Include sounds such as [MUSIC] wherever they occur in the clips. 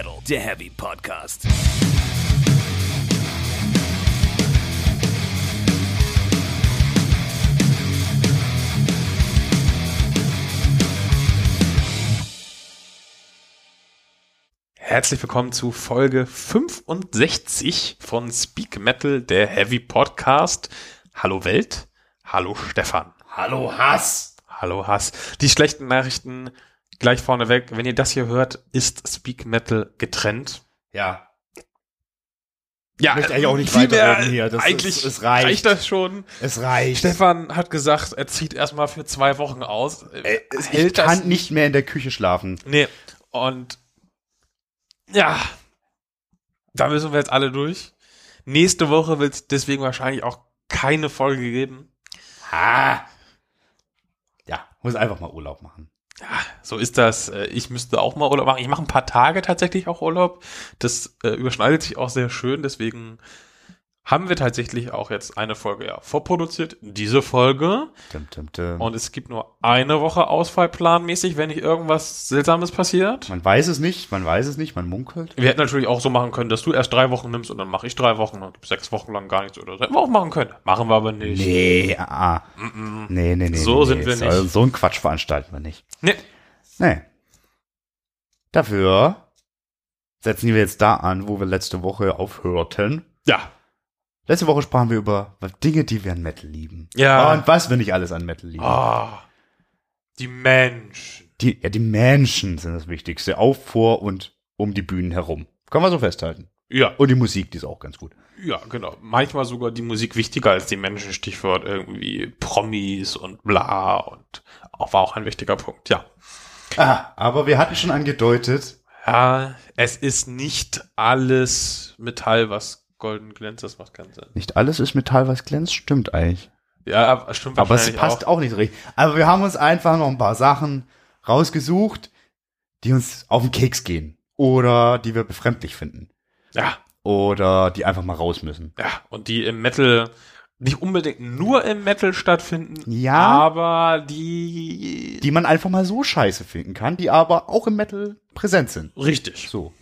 Metal, der Heavy Podcast. Herzlich willkommen zu Folge 65 von Speak Metal, der Heavy Podcast. Hallo Welt, hallo Stefan. Hallo Hass. Hallo Hass. Die schlechten Nachrichten gleich vorneweg. Wenn ihr das hier hört, ist Speak Metal getrennt. Ja. Ja, möchte eigentlich auch nicht viel mehr. hier. Das eigentlich ist- es reicht. das schon. Es reicht. Stefan hat gesagt, er zieht erstmal für zwei Wochen aus. Äh, Es ich kann nicht mehr in der Küche schlafen. Nee. Und ja, da müssen wir jetzt alle durch. Nächste Woche wird es deswegen wahrscheinlich auch keine Folge geben. Ha. Ja, muss einfach mal Urlaub machen. Ja, so ist das. Äh, Ich müsste auch mal Urlaub machen. Ich mache ein paar Tage tatsächlich auch Urlaub. Das äh, überschneidet sich auch sehr schön. Deswegen haben wir tatsächlich auch jetzt eine Folge ja vorproduziert. Diese Folge. Tum, tum, tum. Und es gibt nur eine Woche Ausfall planmäßig, wenn nicht irgendwas Seltsames passiert. man weiß es nicht, man weiß es nicht, man munkelt. Wir hätten natürlich auch so machen können, dass du erst drei Wochen nimmst und dann mache ich drei Wochen und sechs Wochen lang gar nichts oder so. Hätten wir auch machen können. Machen wir aber nicht. Nee, ah. ah. Nee, nee, nee. So nee, sind nee. wir So- nicht. So einen Quatsch veranstalten wir nicht. Nee. Nee. Dafür setzen wir jetzt da an, wo wir letzte Woche aufhörten. Ja. Letzte Woche sprachen wir über Dinge, die wir an Metal lieben. Ja. Und was wir nicht alles an Metal lieben. Ah. Die Menschen. Die, ja, die Menschen sind das Wichtigste. Auf, vor und um die Bühnen herum. Kann man so festhalten. Ja. Und die Musik, die ist auch ganz gut. Ja, genau. Manchmal sogar die Musik wichtiger als die Menschen. Stichwort irgendwie Promis und bla und auch war auch ein wichtiger Punkt. Ja. Ah, aber wir hatten schon angedeutet, Ja, es ist nicht alles Metall, was golden glänzt. Das macht keinen Sinn. nicht alles ist Metall, was glänzt, stimmt eigentlich. Ja, aber stimmt Aber es passt auch. auch. nicht richtig. Aber wir haben uns einfach noch ein paar Sachen rausgesucht, die uns auf den Keks gehen. Oder die wir befremdlich finden. Ja, Oder die einfach mal raus müssen. Ja, und die im Metal nicht unbedingt nur im Metal stattfinden, Ja. aber die, Die man einfach mal so scheiße finden kann, die aber auch im Metal präsent sind. richtig. So.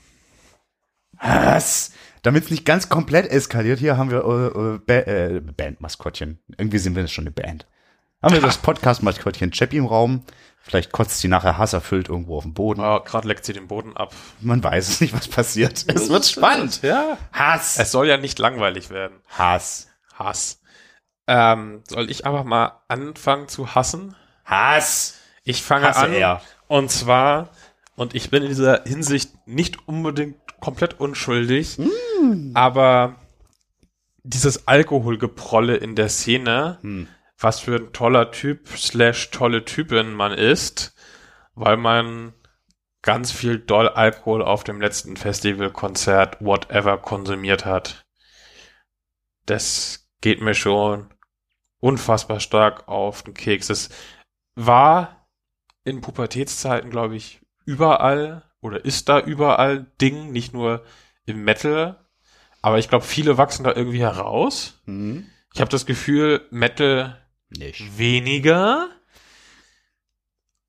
Was? Damit es nicht ganz komplett eskaliert, hier haben wir äh, äh, ba äh, Bandmaskottchen. Irgendwie sind wir jetzt schon eine Band. Haben wir das Podcast-Maskottchen Chappie im Raum. Vielleicht kotzt sie nachher hasserfüllt irgendwo auf dem Boden. Ja, Gerade leckt sie den Boden ab. Man weiß es nicht, was passiert. Es wird spannend. Ja. Hass. Es soll ja nicht langweilig werden. Hass. Hass. Ähm, soll ich einfach mal anfangen zu hassen? Hass. Ich fange Hasse an. er. Und zwar, und ich bin in dieser Hinsicht nicht unbedingt komplett unschuldig, Mm. aber dieses Alkoholgeprolle in der Szene, Hm. was für ein toller Typ slash tolle Typin man ist, weil man ganz viel doll Alkohol auf dem letzten Festivalkonzert, whatever, konsumiert hat. Das geht mir schon unfassbar stark auf den Keks. Es war in Pubertätszeiten, glaube ich, überall oder ist da überall Ding, nicht nur im Metal. Aber ich glaube, viele wachsen da irgendwie heraus. Hm. Ich habe das Gefühl, Metal Nicht. weniger.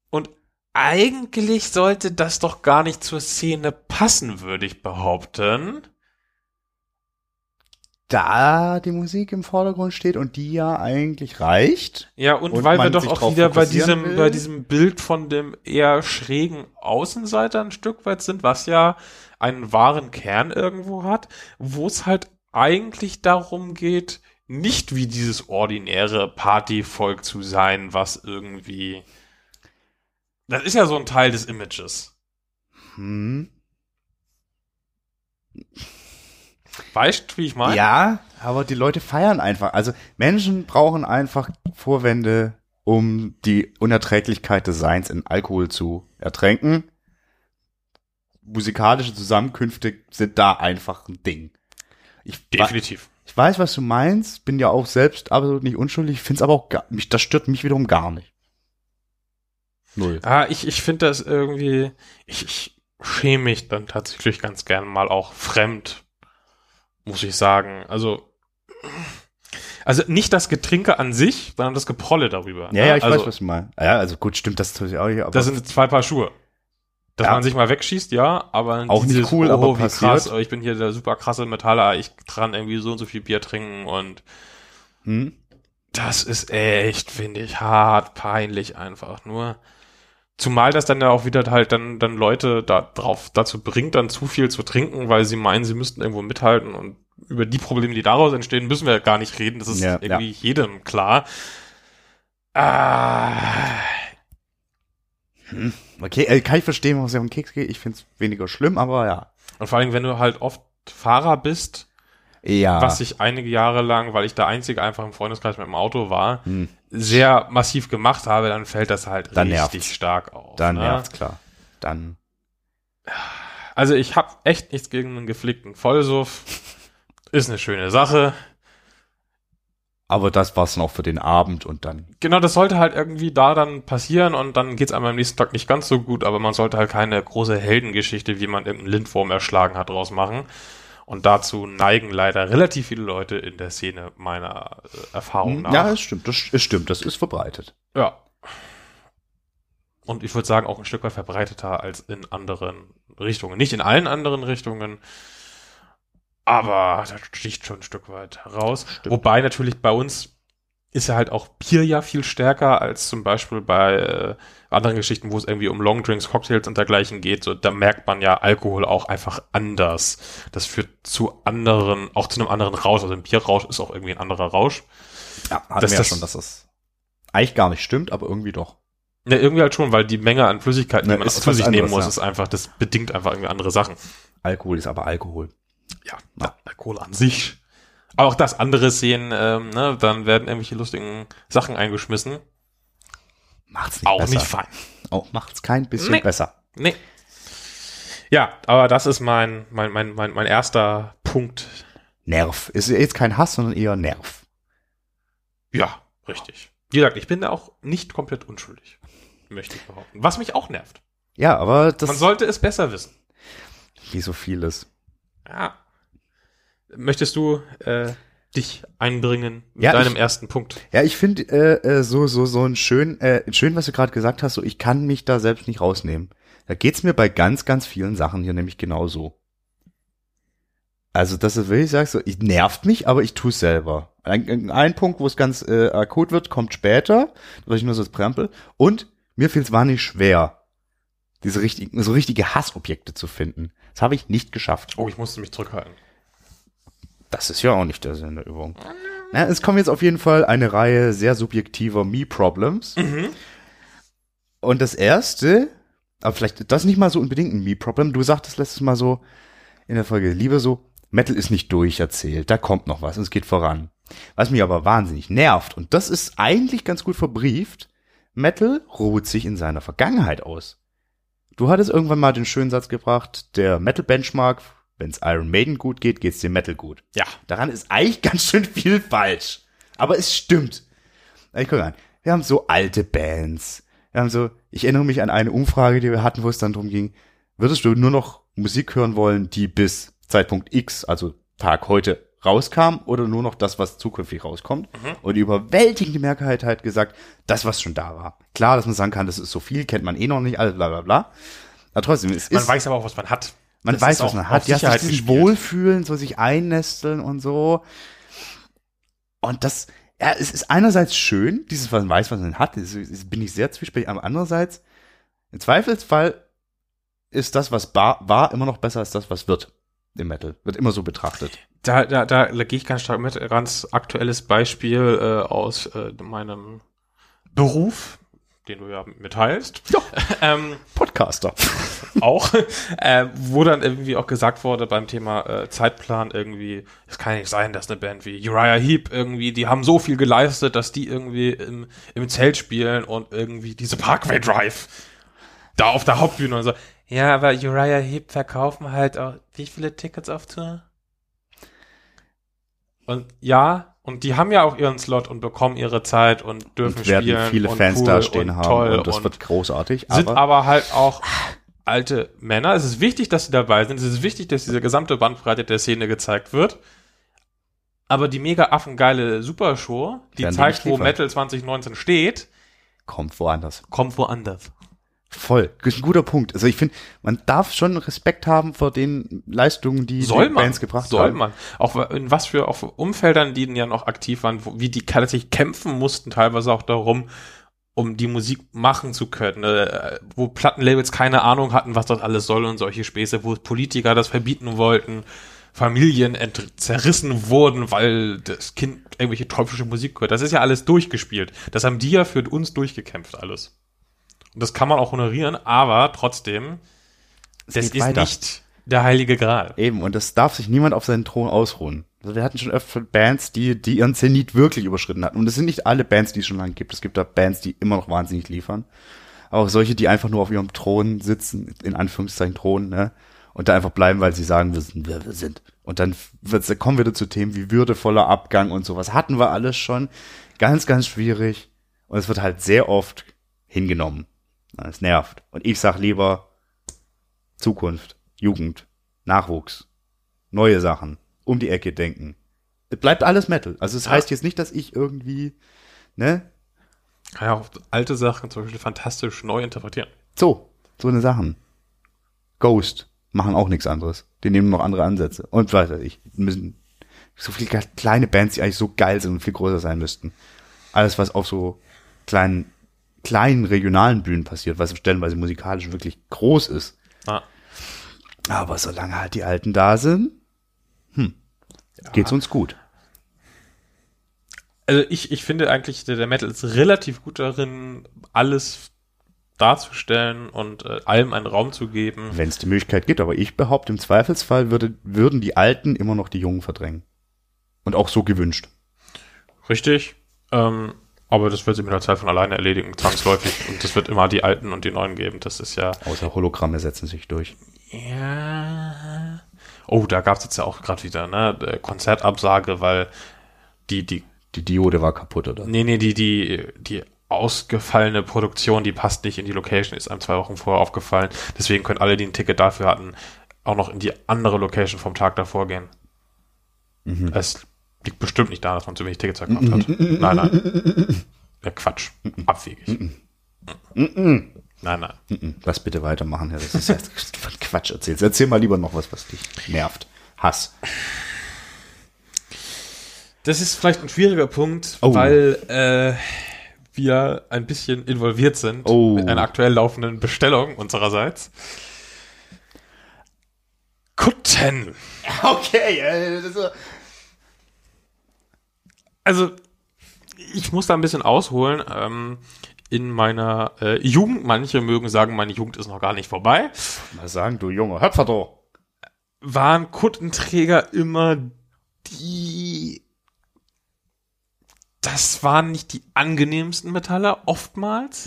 Und eigentlich sollte das doch gar nicht zur Szene passen, würde ich behaupten. Da die Musik im Vordergrund steht und die ja eigentlich reicht. Ja, und, Und weil wir doch auch wieder bei diesem, will. bei diesem Bild von dem eher schrägen Außenseiter ein Stück weit sind, was ja einen wahren Kern irgendwo hat, wo es halt eigentlich darum geht, nicht wie dieses ordinäre Partyvolk zu sein, was irgendwie. Das ist ja so ein Teil des Images. Hm. Weißt, wie ich meine? Ja, aber die Leute feiern einfach. Also Menschen brauchen einfach Vorwände, um die Unerträglichkeit des Seins in Alkohol zu ertränken. Musikalische Zusammenkünfte sind da einfach ein Ding. Ich, Definitiv. ich weiß, was du meinst, bin ja auch selbst absolut nicht unschuldig, find's aber auch gar, mich, das stört mich wiederum gar nicht. Null. Ah, ich, ich finde das irgendwie, ich, ich schäme mich dann tatsächlich ganz gern mal auch fremd, muss ich sagen. Also, also nicht das Getrinke an sich, sondern das Geprolle darüber. Ja, ja, ich also, weiß, was du meinst. Ja, also gut, stimmt das natürlich auch nicht, aber Das sind zwei Paar Schuhe. Dass Ja. man sich mal wegschießt, ja, aber Auch nicht cool, aber wie passiert. krass, ich bin hier der super krasse Metaller, ich kann irgendwie so und so viel Bier trinken und Hm? das ist echt, finde ich, hart peinlich einfach nur. Zumal das dann ja auch wieder halt dann, dann Leute da drauf dazu bringt, dann zu viel zu trinken, weil sie meinen, sie müssten irgendwo mithalten und über die Probleme, die daraus entstehen, müssen wir gar nicht reden. Das ist Ja, irgendwie jedem klar. Ah, Okay, äh, kann ich verstehen, was ja um Keks geht. Ich finde es weniger schlimm, aber ja. und vor allem, wenn du halt oft Fahrer bist, Ja. was ich einige Jahre lang, weil ich der Einzige einfach im Freundeskreis mit dem Auto war, Hm. Sehr massiv gemacht habe, dann fällt das halt Dann richtig nervt's. stark auf. Dann ne? nervt's klar. Dann. Also ich habe echt nichts gegen einen gepflegten Vollsuff. Ist eine schöne Sache. Aber das war's dann auch für den Abend und dann. Genau, das sollte halt irgendwie da dann passieren und dann geht's einem am nächsten Tag nicht ganz so gut, aber man sollte halt keine große Heldengeschichte, wie man irgendeinen Lindwurm erschlagen hat, draus machen. Und dazu neigen leider relativ viele Leute in der Szene meiner äh, Erfahrung nach. Hm, Ja, es stimmt, das es stimmt, das ist verbreitet. Ja. Und ich würde sagen, auch ein Stück weit verbreiteter als in anderen Richtungen. Nicht in allen anderen Richtungen, aber das sticht schon ein Stück weit raus. Stimmt. Wobei natürlich bei uns ist ja halt auch Bier ja viel stärker als zum Beispiel bei äh, anderen Geschichten, wo es irgendwie um Longdrinks, Cocktails und dergleichen geht. So, da merkt man ja Alkohol auch einfach anders. Das führt zu anderen, auch zu einem anderen Rausch. Also ein Bierrausch ist auch irgendwie ein anderer Rausch. Ja, hatten Das- wir ja das- schon, dass das eigentlich gar nicht stimmt, aber irgendwie doch. Ja, irgendwie halt schon, weil die Menge an Flüssigkeiten, Ne, die man ist zu sich nehmen anderes, muss, ja. ist einfach, das bedingt einfach irgendwie andere Sachen. Alkohol ist aber Alkohol. Ja, ja. Alkohol an sich. Aber auch das andere sehen, ähm, ne, dann werden irgendwelche lustigen Sachen eingeschmissen. Macht's nicht Auch besser. nicht fein. Oh, macht's kein bisschen Nee. besser. Nee. Ja, aber das ist mein, mein, mein, mein, mein erster Punkt. Nerv. Ist jetzt kein Hass, sondern eher Nerv. Ja, richtig. Wie gesagt, ich bin da auch nicht komplett unschuldig. Möchte ich behaupten. Was mich auch nervt. Ja, aber das Man sollte es besser wissen. wie so vieles. Ja. Möchtest du äh, dich einbringen mit Ja, deinem ich- ersten Punkt? Ja, ich finde äh, äh, so so so ein schön äh, schön, was du gerade gesagt hast. So, ich kann mich da selbst nicht rausnehmen. Da geht's mir bei ganz ganz vielen Sachen hier nämlich genauso. Also das ist wirklich, ich sag so, ich nervt mich, aber ich tue es selber. Ein, ein Punkt, wo es ganz äh, akut wird, kommt später, weil ich nur so das Prämpel. Und mir fiel es wahnsinnig schwer, diese richtigen, so richtige Hassobjekte zu finden. Das habe ich nicht geschafft. Oh, ich musste mich zurückhalten. Das ist ja auch nicht der Sinn der Übung. Na, es kommen jetzt auf jeden Fall eine Reihe sehr subjektiver Me-Problems. Und das erste, aber vielleicht das nicht mal so unbedingt ein Me-Problem. Du sagtest letztes Mal so in der Folge, lieber so, Metal ist nicht durcherzählt, da kommt noch was und es geht voran. Was mich aber wahnsinnig nervt, und das ist eigentlich ganz gut verbrieft, Metal ruht sich in seiner Vergangenheit aus. Du hattest irgendwann mal den schönen Satz gebracht, der Metal Benchmark, wenn's Iron Maiden gut geht, geht's dem Metal gut. Ja. Daran ist eigentlich [LAUGHS] ganz schön viel falsch. Aber es stimmt. Ich guck an. Wir haben so alte Bands. Wir haben so, ich erinnere mich an eine Umfrage, die wir hatten, wo es dann drum ging, würdest du nur noch Musik hören wollen, die bis Zeitpunkt X, also Tag heute, rauskam oder nur noch das, was zukünftig rauskommt? Und die überwältigende Mehrheit hat gesagt, das, was schon da war. Klar, dass man sagen kann, das ist so viel, kennt man eh noch nicht, alles bla bla bla. Aber trotzdem, es Man ist, weiß aber auch, was man hat. Man Das weiß, was man hat. Ja, sich gespielt. Wohlfühlen, so sich einnesteln und so. Und das, ja, es ist einerseits schön, dieses, was man weiß, was man hat, das, das bin ich sehr zwiespältig, aber andererseits, im Zweifelsfall ist das, was war, war, immer noch besser als das, was wird im Metal. Wird immer so betrachtet. Da, da, da gehe ich ganz stark mit. Ganz aktuelles Beispiel äh, aus äh, meinem Beruf, den du ja mitteilst. Ja. [LAUGHS] ähm, Podcaster. [LAUGHS] auch, äh, wo dann irgendwie auch gesagt wurde beim Thema äh, Zeitplan irgendwie, es kann nicht sein, dass eine Band wie Uriah Heep irgendwie, die haben so viel geleistet, dass die irgendwie im, im Zelt spielen und irgendwie diese Parkway Drive da auf der Hauptbühne und so. Ja, aber Uriah Heep verkaufen halt auch wie viele Tickets auf Tour? Und ja, und die haben ja auch ihren Slot und bekommen ihre Zeit und dürfen Und werden spielen viele und Fans cool da stehen und haben toll und das wird großartig. sind aber, aber halt auch alte Männer. Es ist wichtig, dass sie dabei sind. Es ist wichtig, dass diese gesamte Bandbreite der Szene gezeigt wird. Aber die mega affengeile Supershow, die zeigt, wo. Metal 2019 steht, kommt woanders. kommt woanders. Voll. Das ist ein guter Punkt. Also ich finde, man darf schon Respekt haben vor den Leistungen, die soll die man, Bands gebracht soll haben. man. Auch in was für auf Umfeldern, die ja noch aktiv waren, wo, wie die tatsächlich kämpfen mussten, teilweise auch darum, um die Musik machen zu können, äh, wo Plattenlabels keine Ahnung hatten, was das alles soll und solche Späße, wo Politiker das verbieten wollten, Familien zerrissen wurden, weil das Kind irgendwelche teuflische Musik hört. Das ist ja alles durchgespielt. Das haben die ja für uns durchgekämpft alles. Und das kann man auch honorieren, aber trotzdem, das geht ist weiter. nicht der heilige Gral. Eben, und das darf sich niemand auf seinen Thron ausruhen. Also wir hatten schon öfter Bands, die, die ihren Zenit wirklich überschritten hatten. Und es sind nicht alle Bands, die es schon lange gibt. Es gibt da Bands, die immer noch wahnsinnig liefern. Aber auch solche, die einfach nur auf ihrem Thron sitzen, in Anführungszeichen Thron, ne? Und da einfach bleiben, weil sie sagen, wir sind, wer wir sind. Und dann wird's, kommen wir wieder zu Themen wie würdevoller Abgang und sowas. Hatten wir alles schon. Ganz, ganz schwierig. Und es wird halt sehr oft hingenommen. Es nervt. Und ich sag lieber Zukunft, Jugend, Nachwuchs, neue Sachen, um die Ecke denken. Es bleibt alles Metal. Also es Ja. heißt jetzt nicht, dass ich irgendwie, ne? Ja, auch alte Sachen zum Beispiel fantastisch neu interpretieren. So, so eine Sachen. Ghost machen auch nichts anderes. Die nehmen noch andere Ansätze. Und weiß ich, müssen so viele kleine Bands, die eigentlich so geil sind und viel größer sein müssten. Alles, was auf so kleinen, kleinen regionalen Bühnen passiert, was stellenweise musikalisch wirklich groß ist. Ja. Aber solange halt die Alten da sind, hm, geht's uns gut. Also ich, ich finde eigentlich, der, der Metal ist relativ gut darin, alles darzustellen und äh, allem einen Raum zu geben. Wenn es die Möglichkeit gibt, aber ich behaupte, im Zweifelsfall würde, würden die Alten immer noch die Jungen verdrängen. Und auch so gewünscht. Richtig. Ähm, aber das wird sich mit der Zeit von alleine erledigen, zwangsläufig. Und das wird immer die Alten und die Neuen geben. Das ist ja. Außer Hologramme setzen sich durch. Ja. Oh, da gab es jetzt ja auch gerade wieder, ne? äh, Konzertabsage, weil die, die Die Diode war kaputt, oder? Nee, nee, die, die, die ausgefallene Produktion, die passt nicht in die Location, ist einem zwei Wochen vorher aufgefallen. Deswegen können alle, die ein Ticket dafür hatten, auch noch in die andere Location vom Tag davor gehen. Es liegt bestimmt nicht daran, dass man zu wenig Tickets verkauft hat. Nein, nein. Ja, Quatsch. Abwegig. Nein, nein. Lass bitte weitermachen, Herr. Das ist ja von [LAUGHS] Quatsch erzählst. Erzähl mal lieber noch was, was dich nervt. Hass. Das ist vielleicht ein schwieriger Punkt, Oh. weil äh, wir ein bisschen involviert sind Oh. mit einer aktuell laufenden Bestellung unsererseits. Kutten. Okay, äh, das ist, Also, ich muss da ein bisschen ausholen. Ähm, in meiner äh, Jugend, manche mögen sagen, meine Jugend ist noch gar nicht vorbei, mal sagen, du Junge, Höpfer doch. waren Kuttenträger immer die. Das waren nicht die angenehmsten Metalle, oftmals.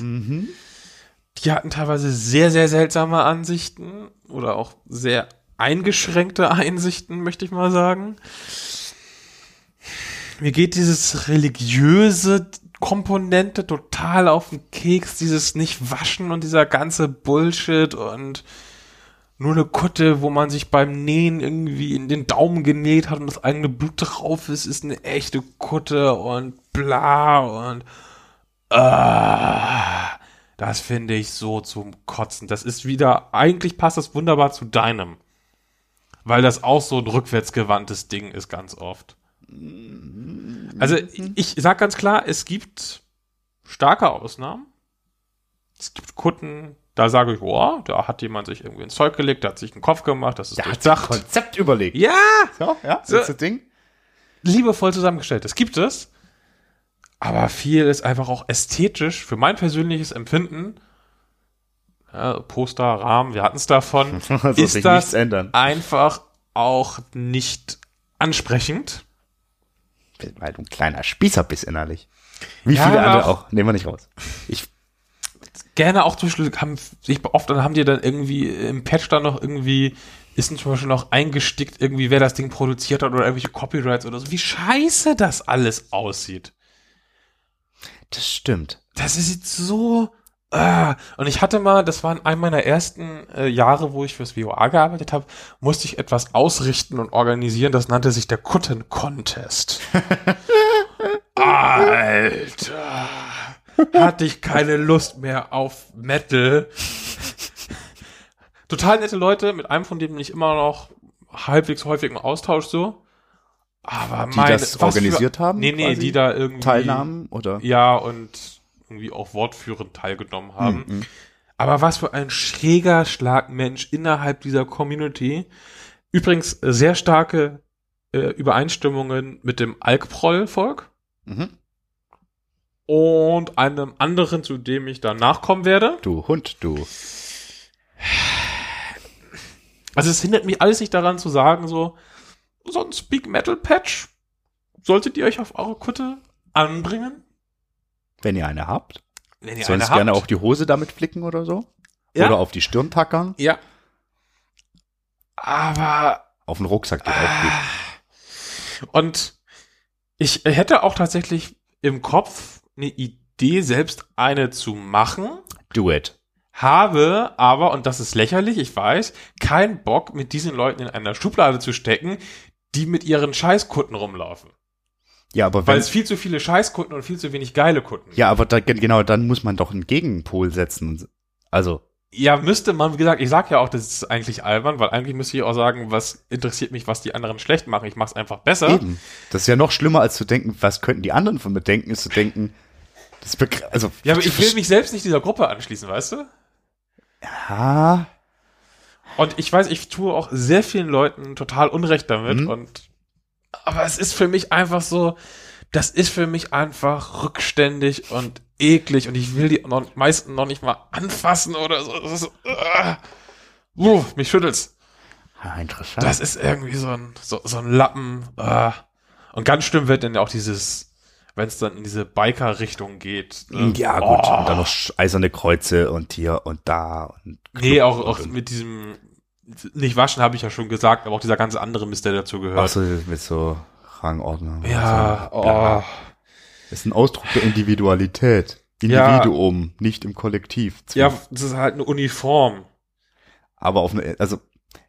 Die hatten teilweise sehr, sehr seltsame Ansichten oder auch sehr eingeschränkte Einsichten, möchte ich mal sagen. Mir geht dieses religiöse Komponente total auf den Keks, dieses Nicht-Waschen und dieser ganze Bullshit und nur eine Kutte, wo man sich beim Nähen irgendwie in den Daumen genäht hat und das eigene Blut drauf ist, ist eine echte Kutte und bla und ah, das finde ich so zum Kotzen. Das ist wieder, eigentlich passt das wunderbar zu deinem. Weil das auch so ein rückwärtsgewandtes Ding ist ganz oft. Also ich sag ganz klar, es gibt starke Ausnahmen. Es gibt Kutten, da sage ich, oh, da hat jemand sich irgendwie ins Zeug gelegt, der hat sich einen Kopf gemacht, das ist Der hat sich ein. Konzept überlegt. Ja, So, ja, So. das ist das Ding. liebevoll zusammengestellt. Das gibt es. Aber viel ist einfach auch ästhetisch für mein persönliches Empfinden. Ja, Poster, Rahmen, wir hatten es davon. [LAUGHS] ist sich das einfach auch nicht ansprechend. Weil du ein kleiner Spießer bist innerlich. Wie Ja, viele andere auch- auch. Nehmen wir nicht raus. Ich, Gerne auch zum Beispiel haben sich oft dann haben die dann irgendwie im Patch dann noch irgendwie ist zum Beispiel noch eingestickt irgendwie wer das Ding produziert hat oder irgendwelche Copyrights oder so. Wie scheiße das alles aussieht. das stimmt. Das ist jetzt so. Ah. Und ich hatte mal, das war in einem meiner ersten äh, Jahre, wo ich fürs VOA gearbeitet habe, musste ich etwas ausrichten und organisieren. Das nannte sich der Kutten Contest. [LAUGHS] Alter. hatte ich keine Lust mehr auf Metal. Total nette Leute, mit einem von denen bin ich immer noch halbwegs häufig im Austausch so. Aber Die meine, das organisiert haben? Nee, nee, quasi? die da irgendwie Teilnahmen oder? Ja, und irgendwie auch wortführend teilgenommen haben. Mhm. Aber was für ein schräger Schlagmensch innerhalb dieser Community. Übrigens äh, sehr starke äh, Übereinstimmungen mit dem Alkproll-Volk Mhm. und einem anderen, zu dem ich dann nachkommen werde. Du Hund, du. Also es hindert mich alles nicht daran zu sagen, so, so ein Speak Metal Patch solltet ihr euch auf eure Kutte anbringen. Wenn ihr eine habt. Wenn ihr Sonst eine gerne habt. auch die Hose damit flicken oder so. Ja. Oder auf die Stirn tackern. Ja. Aber Auf den Rucksack geht auch gut. Und ich hätte auch tatsächlich im Kopf eine Idee, selbst eine zu machen, Do it. habe aber, und das ist lächerlich, ich weiß, keinen Bock, mit diesen Leuten in einer Schublade zu stecken, die mit ihren Scheißkunden rumlaufen. Ja, aber Weil wenn, es viel zu viele Scheißkunden und viel zu wenig geile Kunden ja, aber da, genau, dann muss man doch einen Gegenpol setzen. Also, Ja, müsste man, wie gesagt, ich sag ja auch, das ist eigentlich albern, weil eigentlich müsste ich auch sagen, was interessiert mich, was die anderen schlecht machen. Ich mach's einfach besser. eben. Das ist ja noch schlimmer, als zu denken, was könnten die anderen von mir denken, ist zu denken, das also, Ja, aber ich will mich selbst nicht dieser Gruppe anschließen, weißt du? Ja, Und ich weiß, ich tue auch sehr vielen Leuten total Unrecht damit Mhm. und aber es ist für mich einfach so, das ist für mich einfach rückständig und eklig und ich will die noch, meisten noch nicht mal anfassen oder so. Das ist, uh, uh, mich schüttelt's. Interessant. Das ist irgendwie so ein, so, so ein Lappen. Uh. Und ganz schlimm wird dann ja auch dieses, wenn es dann in diese Biker-Richtung geht. ne? ja, gut. Oh. Und dann noch eiserne Kreuze und hier und da und Nee, auch, auch und- mit diesem, nicht waschen habe ich ja schon gesagt, aber auch dieser ganze andere Mist, der dazu gehört. Ach so, mit so Rangordnung. Ja, so, oh. Das ist ein Ausdruck der Individualität. Ja. Individuum, nicht im Kollektiv. Ja, das ist halt eine Uniform. Aber auf eine, also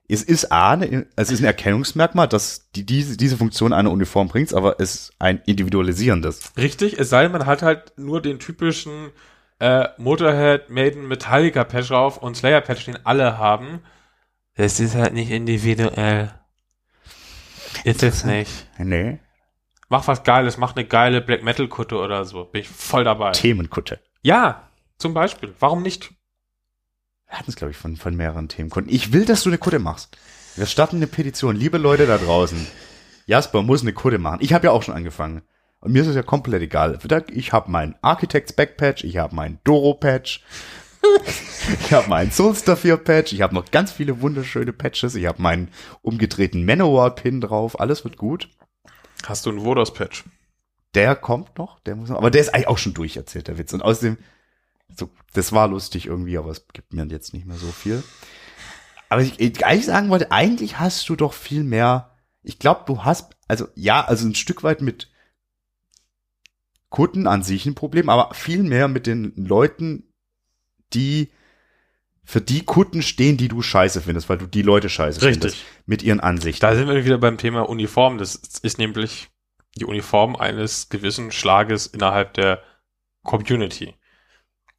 es ist A, eine, es ist ein Erkennungsmerkmal, dass die, diese, diese Funktion einer Uniform bringt, aber es ist ein individualisierendes. Richtig, es sei denn, man hat halt nur den typischen äh, Motorhead, Maiden, Metallica Patch drauf und Slayer Patch, den alle haben. Das ist halt nicht individuell. Ist es nicht. Nee. Mach was Geiles, mach eine geile Black Metal Kutte oder so. Bin ich voll dabei. Themenkutte. Ja, zum Beispiel. Warum nicht? Wir hatten es, glaube ich, von, von mehreren Themenkunden. Ich will, dass du eine Kutte machst. Wir starten eine Petition. Liebe Leute da draußen. Jasper muss eine Kutte machen. Ich habe ja auch schon angefangen. Und mir ist es ja komplett egal. Ich habe meinen Architects Backpatch, ich habe meinen Doro Patch, ich habe meinen Soulstar 4 Patch, ich habe noch ganz viele wunderschöne Patches, ich habe meinen umgedrehten Manowar Pin drauf, alles wird gut. Hast du einen Vodos Patch? Der kommt noch, der muss noch, aber der ist eigentlich auch schon durcherzählt, der Witz. Und außerdem, so, das war lustig irgendwie, aber es gibt mir jetzt nicht mehr so viel. Aber ich, ich eigentlich sagen wollte, eigentlich hast du doch viel mehr, ich glaube, du hast, also ja, also ein Stück weit mit Kunden an sich ein Problem, aber viel mehr mit den Leuten, die für die Kunden stehen, die du scheiße findest, weil du die Leute scheiße Richtig. findest. Mit ihren Ansichten. Da sind wir wieder beim Thema Uniform. Das ist nämlich die Uniform eines gewissen Schlages innerhalb der Community.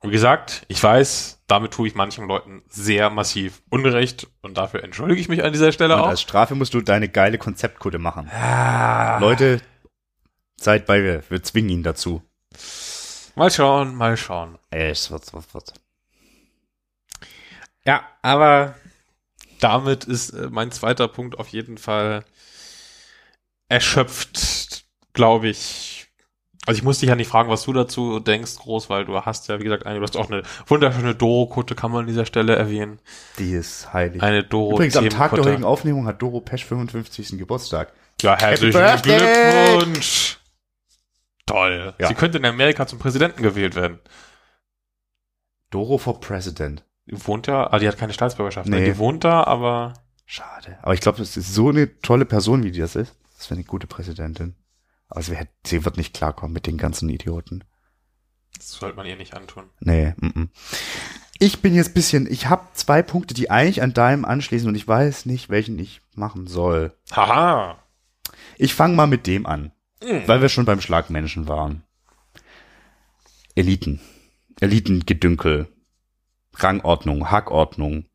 Und wie gesagt, ich weiß, damit tue ich manchen Leuten sehr massiv Unrecht und dafür entschuldige ich mich an dieser Stelle Und auch. als Strafe musst du deine geile Konzeptkutte machen. Ah, Leute, seid bei mir. Wir zwingen ihn dazu. Mal schauen, mal schauen. Es wird, wird, wird. Ja, aber damit ist äh, mein zweiter Punkt auf jeden Fall erschöpft, glaube ich. Also ich muss dich ja nicht fragen, was du dazu denkst, groß, weil du hast ja, wie gesagt, eine, du hast auch eine wunderschöne Doro-Kutte, kann man an dieser Stelle erwähnen. Die ist heilig. Eine doro Übrigens, am Tag der heutigen Aufnehmung hat Doro Pesch 55. Geburtstag. Ja, herzlichen! Glückwunsch. Toll. Ja. Sie könnte in Amerika zum Präsidenten gewählt werden. Doro for President. Die wohnt ja, ah, die hat keine Staatsbürgerschaft. ne? Nee. Die wohnt da, aber Schade. Aber ich glaube, das ist so eine tolle Person, wie die das ist. Das wäre eine gute Präsidentin. Aber sie, wird- sie wird nicht klarkommen mit den ganzen Idioten. das sollte man ihr nicht antun. Nee, mm -mm. Ich bin jetzt bisschen, ich habe zwei Punkte, die eigentlich an deinem anschließen und ich weiß nicht, welchen ich machen soll. Haha. Ich fange mal mit dem an, Mhm. weil wir schon beim Schlagmenschen waren. Eliten. Elitengedünkel. Rangordnung, Hackordnung,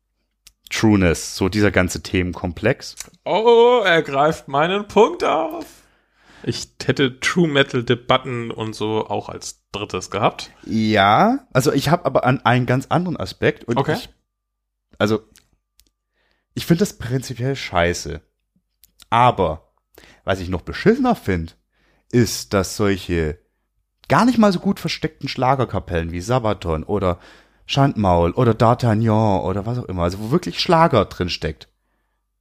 Trueness, so dieser ganze Themenkomplex. Oh, er greift meinen Punkt auf. Ich hätte True Metal Debatten und so auch als drittes gehabt. Ja, also ich habe aber an einen ganz anderen Aspekt. Und Okay. Ich, also, ich finde das prinzipiell scheiße. Aber, was ich noch beschissener finde, ist, dass solche gar nicht mal so gut versteckten Schlagerkapellen wie Sabaton oder Schandmaul oder D'Artagnan oder was auch immer, also wo wirklich Schlager drin steckt.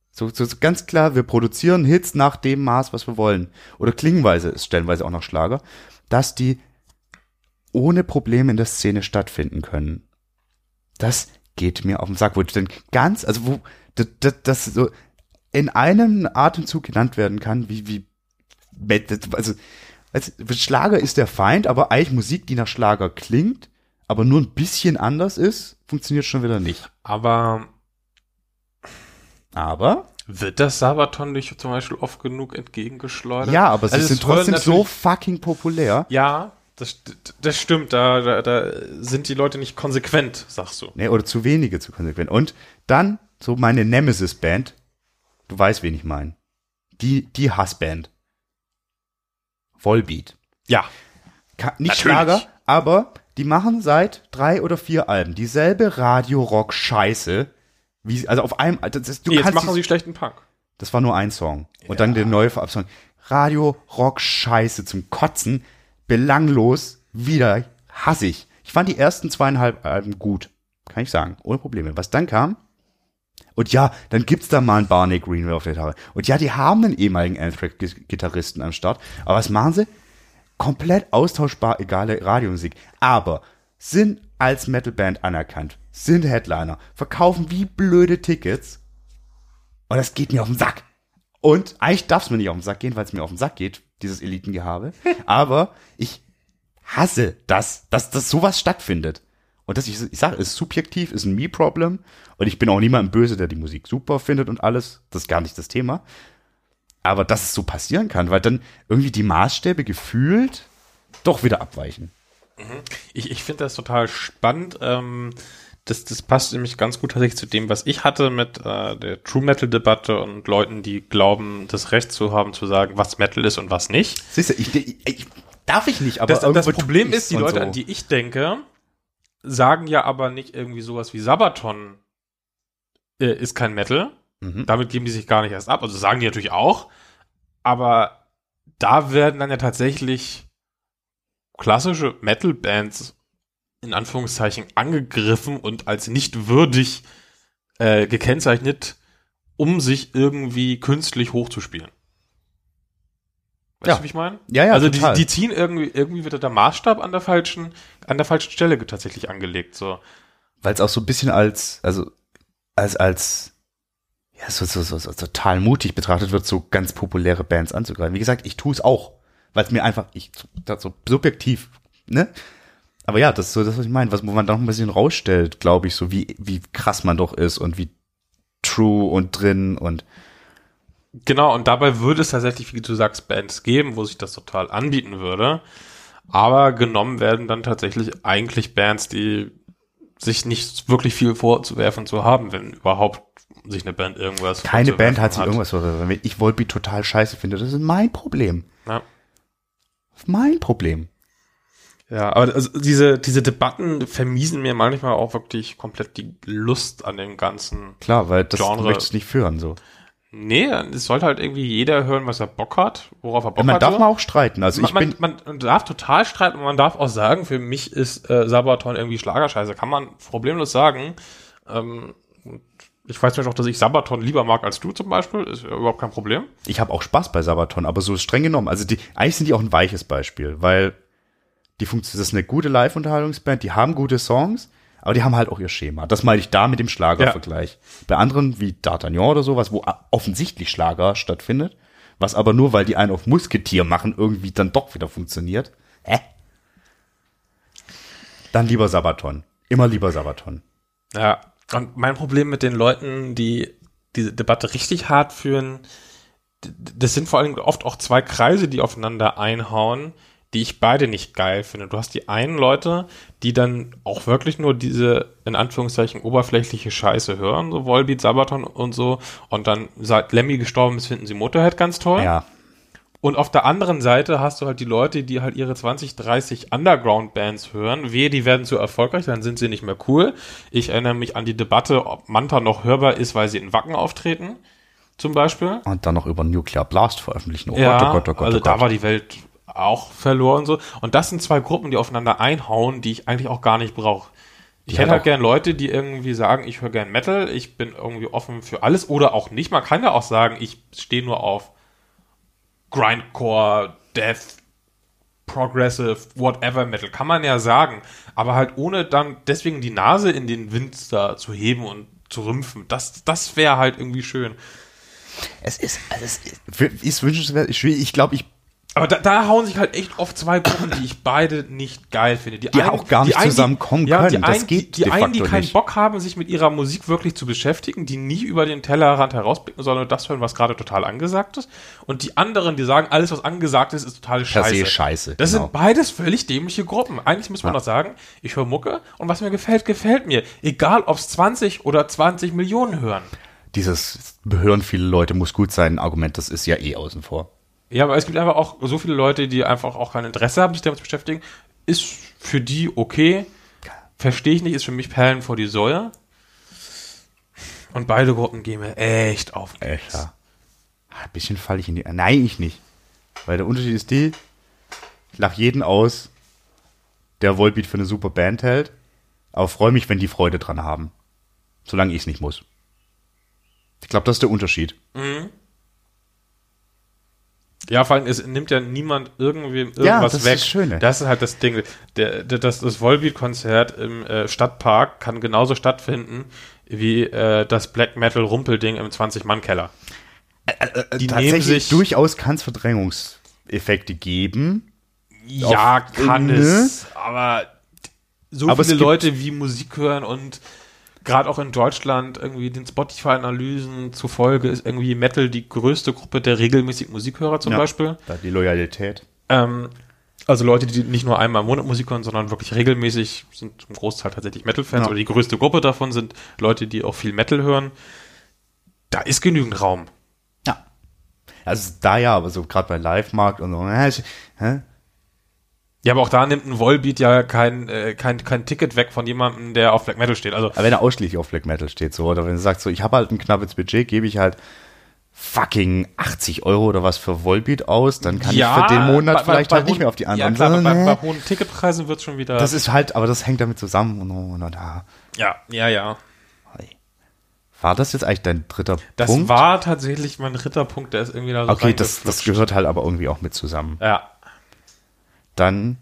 So, so, so ganz klar, wir produzieren Hits nach dem Maß, was wir wollen. Oder klingenweise stellenweise auch noch Schlager, dass die ohne Probleme in der Szene stattfinden können. Das geht mir auf den Sack, wo ich dann ganz, also wo das, das, das so in einem Atemzug genannt werden kann, wie, wie, also, also Schlager ist der Feind, aber eigentlich Musik, die nach Schlager klingt, aber nur ein bisschen anders ist, funktioniert schon wieder nicht. Aber Aber, wird das Sabaton dich zum Beispiel oft genug entgegengeschleudert? ja, aber sie Also sind trotzdem so fucking populär. Ja, das, das stimmt. Da, da, da sind die Leute nicht konsequent, sagst du. Ne, oder zu wenige zu konsequent. Und dann so meine Nemesis-Band. Du weißt, wen ich meine. Die, die Hassband. Vollbeat. Ja. Ka nicht Natürlich. Schlager, aber die machen seit drei oder vier Alben dieselbe Radio-Rock-Scheiße. Wie, also auf einem, das, ist- du Jetzt kannst machen sie schlechten Punk. das war nur ein Song. Und dann der neue Verabschiedung. Radio, Rock, Scheiße zum Kotzen. Belanglos. Wieder hassig. Ich fand die ersten zweieinhalb Alben gut. Kann ich sagen. Ohne Probleme. Was dann kam? Und ja, dann gibt's da mal einen Barney Greenway auf der Gitarre. Und ja, die haben einen ehemaligen Anthrax-Gitarristen am Start. Aber was machen sie? Komplett austauschbar egale Radiomusik. Aber sind als Metalband anerkannt. Sind Headliner. Verkaufen wie blöde Tickets. Und das geht mir auf den Sack. Und eigentlich darf es mir nicht auf den Sack gehen, weil es mir auf den Sack geht, dieses Elitengehabe. [LAUGHS] Aber ich hasse das, dass das sowas stattfindet. Und das, ich, ich sage, ist subjektiv, ist ein Me-Problem. Und ich bin auch niemandem böse, der die Musik super findet und alles. Das ist gar nicht das Thema. Aber dass es so passieren kann, weil dann irgendwie die Maßstäbe gefühlt doch wieder abweichen. Ich, ich finde das total spannend. Ähm, das, das passt nämlich ganz gut tatsächlich zu dem, was ich hatte mit äh, der True Metal Debatte und Leuten, die glauben, das Recht zu haben, zu sagen, was Metal ist und was nicht. Siehst du, ich, ich, ich darf ich nicht, aber Das, das Problem ist, die Leute, so. an die ich denke, sagen ja aber nicht irgendwie sowas wie Sabaton äh, ist kein Metal. Mhm. Damit geben die sich gar nicht erst ab. Also sagen die natürlich auch. Aber da werden dann ja tatsächlich klassische Metal-Bands in Anführungszeichen angegriffen und als nicht würdig äh, gekennzeichnet, um sich irgendwie künstlich hochzuspielen. Weißt Ja. du, wie ich meine? Ja, ja, also die, total. die ziehen irgendwie, irgendwie wird der Maßstab an der falschen, an der falschen Stelle tatsächlich angelegt. So. weil es auch so ein bisschen als, also als, als, ja, so, so, so, so total mutig betrachtet wird, so ganz populäre Bands anzugreifen. Wie gesagt, ich tue es auch, weil es mir einfach, ich, das so subjektiv, ne? Aber ja, das ist so das, was ich meine, was wo man dann noch ein bisschen rausstellt, glaube ich, so wie, wie krass man doch ist und wie true und drin und Genau, und dabei würde es tatsächlich, wie du sagst, Bands geben, wo sich das total anbieten würde. Aber genommen werden dann tatsächlich eigentlich Bands, die sich nicht wirklich viel vorzuwerfen zu haben, wenn überhaupt sich eine Band irgendwas keine Band hat sich irgendwas vorzuwerfen. Ich Volbeat total scheiße finde, das ist mein Problem. Ja. Mein Problem. Ja, aber also diese, diese Debatten vermiesen mir manchmal auch wirklich komplett die Lust an dem Ganzen. Klar, weil das Genre. möchtest nicht führen, so. Nee, es sollte halt irgendwie jeder hören, was er Bock hat, worauf er Bock man hat. darf so. mal auch streiten. Also ich man, bin, man, man darf total streiten und man darf auch sagen, für mich ist äh, Sabaton irgendwie Schlagerscheiße. Kann man problemlos sagen. Ähm, ich weiß nämlich auch, dass ich Sabaton lieber mag als du zum Beispiel. Ist ja überhaupt kein Problem. ich habe auch Spaß bei Sabaton, aber so streng genommen. Also die, eigentlich sind die auch ein weiches Beispiel, weil die funktioniert, das ist eine gute Live-Unterhaltungsband, die haben gute Songs, aber die haben halt auch ihr Schema. Das meine ich da mit dem Schlagervergleich. Bei anderen wie D'Artagnan oder sowas, wo offensichtlich Schlager stattfindet, was aber nur, weil die einen auf Musketier machen, irgendwie dann doch wieder funktioniert. Hä? Dann lieber Sabaton. Immer lieber Sabaton. Ja. Und mein Problem mit den Leuten, die diese Debatte richtig hart führen, das sind vor allem oft auch zwei Kreise, die aufeinander einhauen, die ich beide nicht geil finde. Du hast die einen Leute, die dann auch wirklich nur diese, in Anführungszeichen, oberflächliche Scheiße hören, so Volbeat, Sabaton und so, und dann seit Lemmy gestorben ist, finden sie Motorhead ganz toll. Ja. Und auf der anderen Seite hast du halt die Leute, die halt ihre 20, 30 Underground-Bands hören. Wehe, die werden zu erfolgreich, dann sind sie nicht mehr cool. Ich erinnere mich an die Debatte, ob Manta noch hörbar ist, weil sie in Wacken auftreten, zum Beispiel. Und dann noch über Nuclear Blast veröffentlichen. Oh ja, Gott, oh Gott, oh Gott, also oh da Gott. war die Welt auch verloren so. Und das sind zwei Gruppen, die aufeinander einhauen, die ich eigentlich auch gar nicht brauche. Ich hätte halt auch- gern Leute, die irgendwie sagen, ich höre gern Metal, ich bin irgendwie offen für alles oder auch nicht. Man kann ja auch sagen, ich stehe nur auf Grindcore, Death, Progressive, whatever Metal. Kann man ja sagen. Aber halt ohne dann deswegen die Nase in den Wind da zu heben und zu rümpfen. Das, das wäre halt irgendwie schön. Es ist, also es ist, ist wünschenswert. Ich, ich glaube, ich Aber da, da hauen sich halt echt oft zwei Gruppen, die ich beide nicht geil finde. Die auch gar nicht zusammenkommen ja, können. Die, Das einen, geht die, die einen, die keinen nicht. Bock haben, sich mit ihrer Musik wirklich zu beschäftigen, die nie über den Tellerrand herausblicken, sondern das hören, was gerade total angesagt ist. Und die anderen, die sagen, alles, was angesagt ist, ist total scheiße. se scheiße, Das genau. sind beides völlig dämliche Gruppen. Eigentlich muss man doch sagen, ich höre Mucke und was mir gefällt, gefällt mir. Egal, ob es 20 oder 20 Millionen hören. dieses hören viele Leute muss gut sein Argument, das ist ja eh außen vor. Ja, aber es gibt einfach auch so viele Leute, die einfach auch kein Interesse haben, sich damit zu beschäftigen. Ist für die okay. Verstehe ich nicht, ist für mich Perlen vor die Säue. Und beide Gruppen gehen mir echt auf. Echt, ja. Ah, Ein bisschen falle ich in die. Nein, ich nicht. Weil der Unterschied ist die, ich lach jeden aus, der Volbeat für eine super Band hält, aber freue mich, wenn die Freude dran haben. Solange ich es nicht muss. Ich glaube, das ist der Unterschied. Ja, vor allem, es nimmt ja niemand irgendwie irgendwas Ja, das ist weg. das Schöne. Das ist halt das Ding. Der, der, das das Volbeat-Konzert im äh, Stadtpark kann genauso stattfinden wie äh, das Black Metal-Rumpelding im 20-Mann-Keller. Die nehmen Tatsächlich sich durchaus kann es Verdrängungseffekte geben. Ja, kann es. Aber so Aber viele Leute, wie Musik hören und gerade auch in Deutschland irgendwie den Spotify-Analysen zufolge ist irgendwie Metal die größte Gruppe der regelmäßig Musikhörer zum Ja. Beispiel. Da die Loyalität. Ähm, also Leute, die nicht nur einmal im Monat Musik hören, sondern wirklich regelmäßig sind zum Großteil tatsächlich Metal-Fans Ja. oder die größte Gruppe davon sind Leute, die auch viel Metal hören. Da ist genügend Raum. Ja. Also da ja, aber so gerade bei Live-Markt und so. äh, ich- hä? Ja, aber auch da nimmt ein Volbeat ja kein, äh, kein, kein Ticket weg von jemandem, der auf Black Metal steht. Also Aber wenn er ausschließlich auf Black Metal steht, so, oder wenn er sagt, so, ich habe halt ein knappes Budget, gebe ich halt fucking 80 Euro oder was für Volbeat aus, dann kann ich für den Monat bei- bei- vielleicht bei halt nicht hohen- mehr auf die anderen. Ja, klar, bei, ne? bei hohen Ticketpreisen wird schon wieder. das ist halt, aber das hängt damit zusammen. Und, und, und, ah. ja, ja, ja. War das jetzt eigentlich dein dritter Das Punkt? war tatsächlich mein dritter Punkt, der ist irgendwie da so okay, das, das gehört halt aber irgendwie auch mit zusammen. Ja. Dann,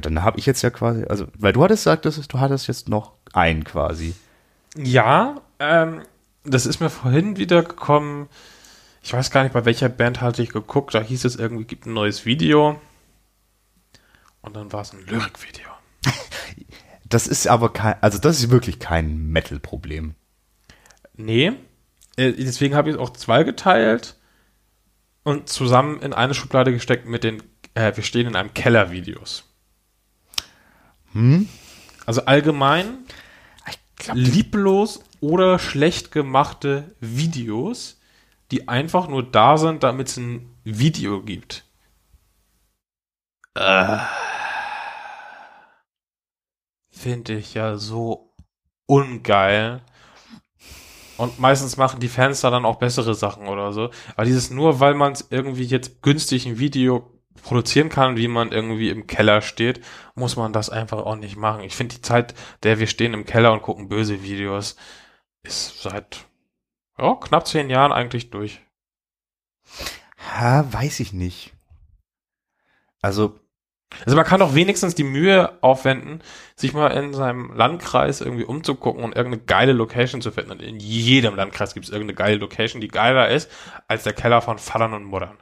dann habe ich jetzt ja quasi, also, weil du hattest gesagt, dass du hattest jetzt noch einen quasi. Ja, ähm, das ist mir vorhin wieder gekommen. Ich weiß gar nicht, bei welcher Band hatte ich geguckt. Da hieß es irgendwie, gibt ein neues Video. Und dann war es ein Lyrikvideo. [LAUGHS] Das ist aber kein, also das ist wirklich kein Metal-Problem. Nee. Äh, deswegen habe ich es auch zwei geteilt und zusammen in eine Schublade gesteckt mit den äh, Wir stehen in einem Keller-Videos. Hm? Also allgemein glaub, lieblos oder schlecht gemachte Videos, die einfach nur da sind, damit es ein Video gibt. Äh, Finde ich ja so ungeil. Und meistens machen die Fans da dann auch bessere Sachen oder so. Aber dieses nur, weil man es irgendwie jetzt günstig ein Video produzieren kann, wie man irgendwie im Keller steht, muss man das einfach auch nicht machen. Ich finde die Zeit, der wir stehen im Keller und gucken böse Videos, ist seit ja, knapp zehn Jahren eigentlich durch. ha, weiß ich nicht. Also, Also man kann doch wenigstens die Mühe aufwenden, sich mal in seinem Landkreis irgendwie umzugucken und irgendeine geile Location zu finden. Und in jedem Landkreis gibt es irgendeine geile Location, die geiler ist als der Keller von Vatern und Muttern.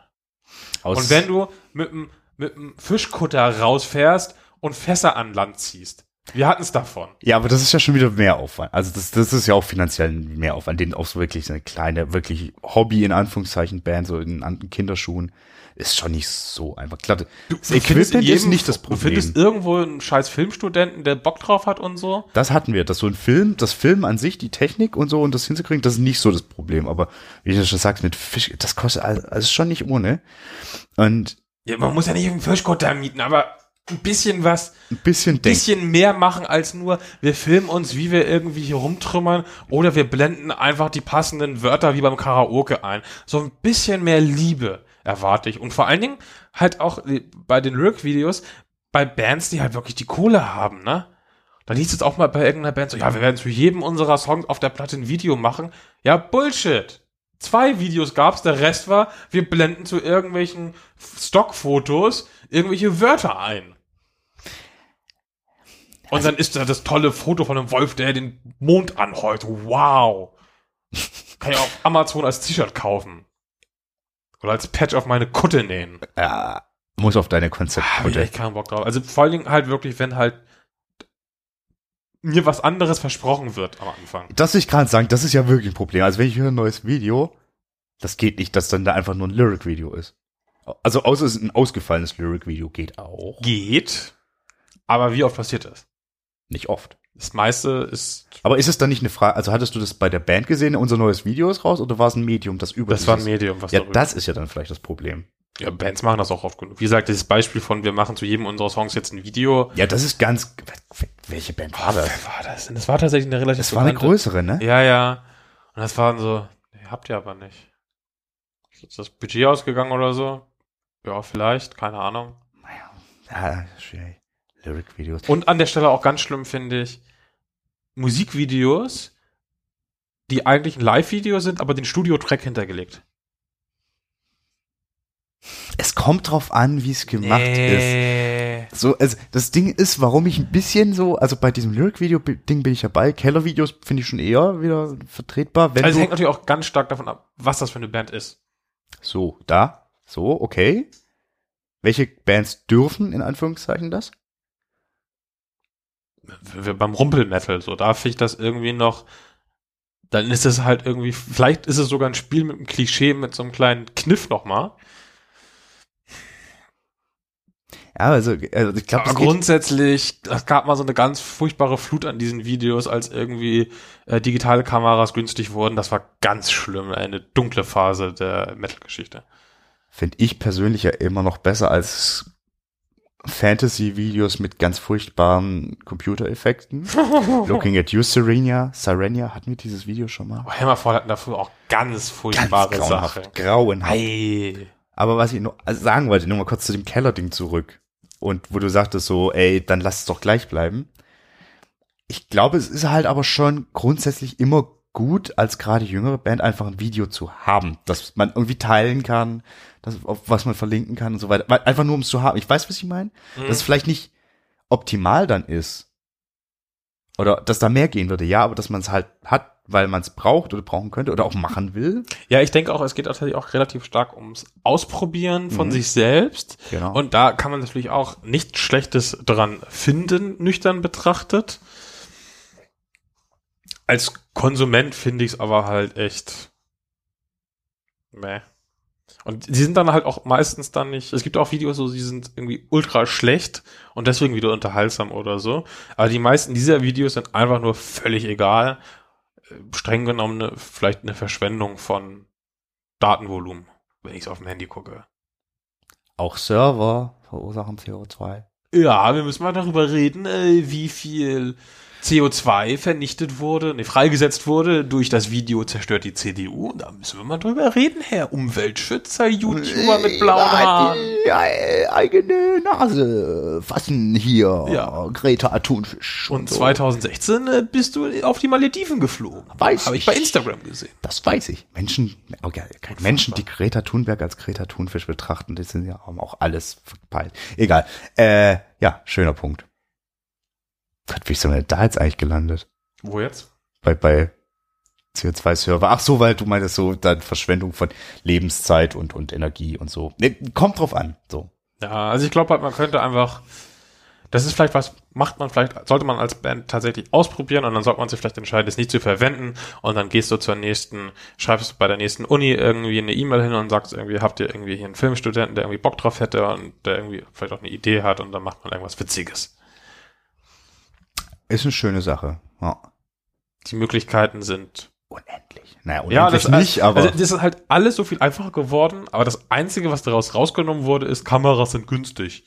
Aus, Und wenn du mit dem Fischkutter rausfährst und Fässer an Land ziehst, Wir hatten es davon. Ja, aber das ist ja schon wieder mehr Aufwand. Also das, das ist ja auch finanziell mehr Aufwand, den auch so wirklich so eine kleine, wirklich Hobby in Anführungszeichen Band, so in, in Kinderschuhen, ist schon nicht so einfach. Klar, das Du Equipment ist jedem- nicht das Du findest Problem. irgendwo einen scheiß Filmstudenten, der Bock drauf hat und so. Das hatten wir, dass so ein Film, das Film an sich, die Technik und so und das hinzukriegen, das ist nicht so das Problem. Aber wie du schon sagst, mit Fisch, das kostet alles also schon nicht ohne. Und Ja, man muss ja nicht einen Fischkutter mieten, aber ein bisschen was, ein bisschen ein bisschen mehr machen als nur, wir filmen uns, wie wir irgendwie hier rumtrümmern oder wir blenden einfach die passenden Wörter wie beim Karaoke ein. So ein bisschen mehr Liebe erwarte ich. Und vor allen Dingen halt auch äh, bei den Lyric-Videos, bei Bands, die halt wirklich die Kohle haben, ne? Da liest es auch mal bei irgendeiner Band so, ja, wir werden zu jedem unserer Songs auf der Platte ein Video machen. Ja, Bullshit. Zwei Videos gab's, der Rest war, wir blenden zu irgendwelchen Stockfotos irgendwelche Wörter ein. Und dann ist da das tolle Foto von einem Wolf, der den Mond anheult. Wow. Kann ich auf Amazon als T-Shirt kaufen. Oder als Patch auf meine Kutte nähen. Ja, muss auf deine Hab ich Konzeptquote. echt keinen Bock drauf. Also vor allen Dingen halt wirklich, wenn halt mir was anderes versprochen wird am Anfang. Das will ich gerade sagen, das ist ja wirklich ein Problem. Also wenn ich höre ein neues Video, das geht nicht, dass dann da einfach nur ein Lyric-Video ist. Also außer es ist ein ausgefallenes Lyric-Video, geht auch. Geht. Aber wie oft passiert das? Nicht oft. Das meiste ist, Aber ist es dann nicht eine Frage, also hattest du das bei der Band gesehen, unser neues Video ist raus, oder war es ein Medium, das über das war ein Medium, was Ja, darüber- das ist ja dann vielleicht das Problem. Ja, Bands machen das auch oft genug. Wie gesagt, dieses Beispiel von, wir machen zu jedem unserer Songs jetzt ein Video. Ja, das ist ganz, welche Band war das? Wer war das denn? Das war tatsächlich eine relativ Das war eine bekannte- größere, ne? Ja, ja. Und das waren so, nee, habt ihr aber nicht. Ist jetzt das Budget ausgegangen oder so? Ja, vielleicht, keine Ahnung. Ja, schwierig. Lyric-Videos. Und an der Stelle auch ganz schlimm finde ich, Musikvideos, die eigentlich ein Live-Video sind, aber den Studio-Track hintergelegt. Es kommt drauf an, wie es gemacht ist. ist. So, also das Ding ist, warum ich ein bisschen so, also bei diesem Lyric-Video-Ding bin ich dabei. Keller-Videos finde ich schon eher wieder vertretbar. Also es hängt natürlich auch ganz stark davon ab, was das für eine Band ist. so, da, so, okay. Welche Bands dürfen, in Anführungszeichen, das? Beim Rumpelmetal, so, da finde ich das irgendwie noch, dann ist es halt irgendwie, vielleicht ist es sogar ein Spiel mit einem Klischee, mit so einem kleinen Kniff nochmal. Ja, also, also ich glaube, Aber grundsätzlich, es gab mal so eine ganz furchtbare Flut an diesen Videos, als irgendwie äh, digitale Kameras günstig wurden. Das war ganz schlimm, eine dunkle Phase der Metal-Geschichte. finde ich persönlich ja immer noch besser als Fantasy-Videos mit ganz furchtbaren Computereffekten. [LAUGHS] Looking at you, Serenia. Serenia, hatten wir dieses Video schon mal? Oh, Hammerfall hatten dafür auch ganz furchtbare Sachen. grauenhaft. Grauenhaft. Hey. Aber was ich noch also sagen wollte, nur mal kurz zu dem Keller-Ding zurück. Und wo du sagtest so, ey, dann lass es doch gleich bleiben. Ich glaube, es ist halt aber schon grundsätzlich immer gut, als gerade jüngere Band einfach ein Video zu haben, dass man irgendwie teilen kann, das, auf was man verlinken kann und so weiter. Weil, einfach nur, um es zu haben. Ich weiß, was ich meine. Mhm. Dass es vielleicht nicht optimal dann ist. Oder dass da mehr gehen würde, ja, aber dass man es halt hat, weil man es braucht oder brauchen könnte oder auch machen will. Ja, ich denke auch, es geht tatsächlich auch relativ stark ums Ausprobieren von Mhm. sich selbst. Genau. Und da kann man natürlich auch nichts Schlechtes dran finden, nüchtern betrachtet. Als Konsument finde ich es aber halt echt meh. Und die sind dann halt auch meistens dann nicht, es gibt auch Videos, so, die sind irgendwie ultra schlecht und deswegen wieder unterhaltsam oder so. Aber die meisten dieser Videos sind einfach nur völlig egal. Äh, Streng genommen eine, vielleicht eine Verschwendung von Datenvolumen, wenn ich es auf dem Handy gucke. Auch Server verursachen CO2. Ja, wir müssen mal darüber reden, äh, wie viel CO2 vernichtet wurde, ne, freigesetzt wurde durch das Video zerstört die CDU. Da müssen wir mal drüber reden, Herr Umweltschützer, YouTuber mit blauen Haaren. Ja, äh, eigene Nase fassen hier. Ja. Greta Thunfisch. Und 2016 äh, bist du auf die Malediven geflogen. Weiß Habe ich ich. bei Instagram gesehen. Das weiß ich. Menschen, okay, Menschen, die Greta Thunberg als Greta Thunfisch betrachten, die sind ja auch alles verpeilt. Egal. Äh, ja, schöner Punkt. Wie sind wir denn da jetzt eigentlich gelandet? Wo jetzt? Bei, bei CO2-Server. Ach so, weil du meintest so, dann Verschwendung von Lebenszeit und, und Energie und so. Nee, kommt drauf an. So. Ja, also ich glaube halt, man könnte einfach, das ist vielleicht was, macht man vielleicht, sollte man als Band tatsächlich ausprobieren und dann sollte man sich vielleicht entscheiden, es nicht zu verwenden und dann gehst du zur nächsten, schreibst du bei der nächsten Uni irgendwie eine E-Mail hin und sagst irgendwie, habt ihr irgendwie hier einen Filmstudenten, der irgendwie Bock drauf hätte und der irgendwie vielleicht auch eine Idee hat und dann macht man irgendwas Witziges. Ist eine schöne Sache. Ja. Die Möglichkeiten sind Unendlich. Naja, ja, unendlich das, nicht, aber also das ist halt alles so viel einfacher geworden, aber das Einzige, was daraus rausgenommen wurde, ist, Kameras sind günstig.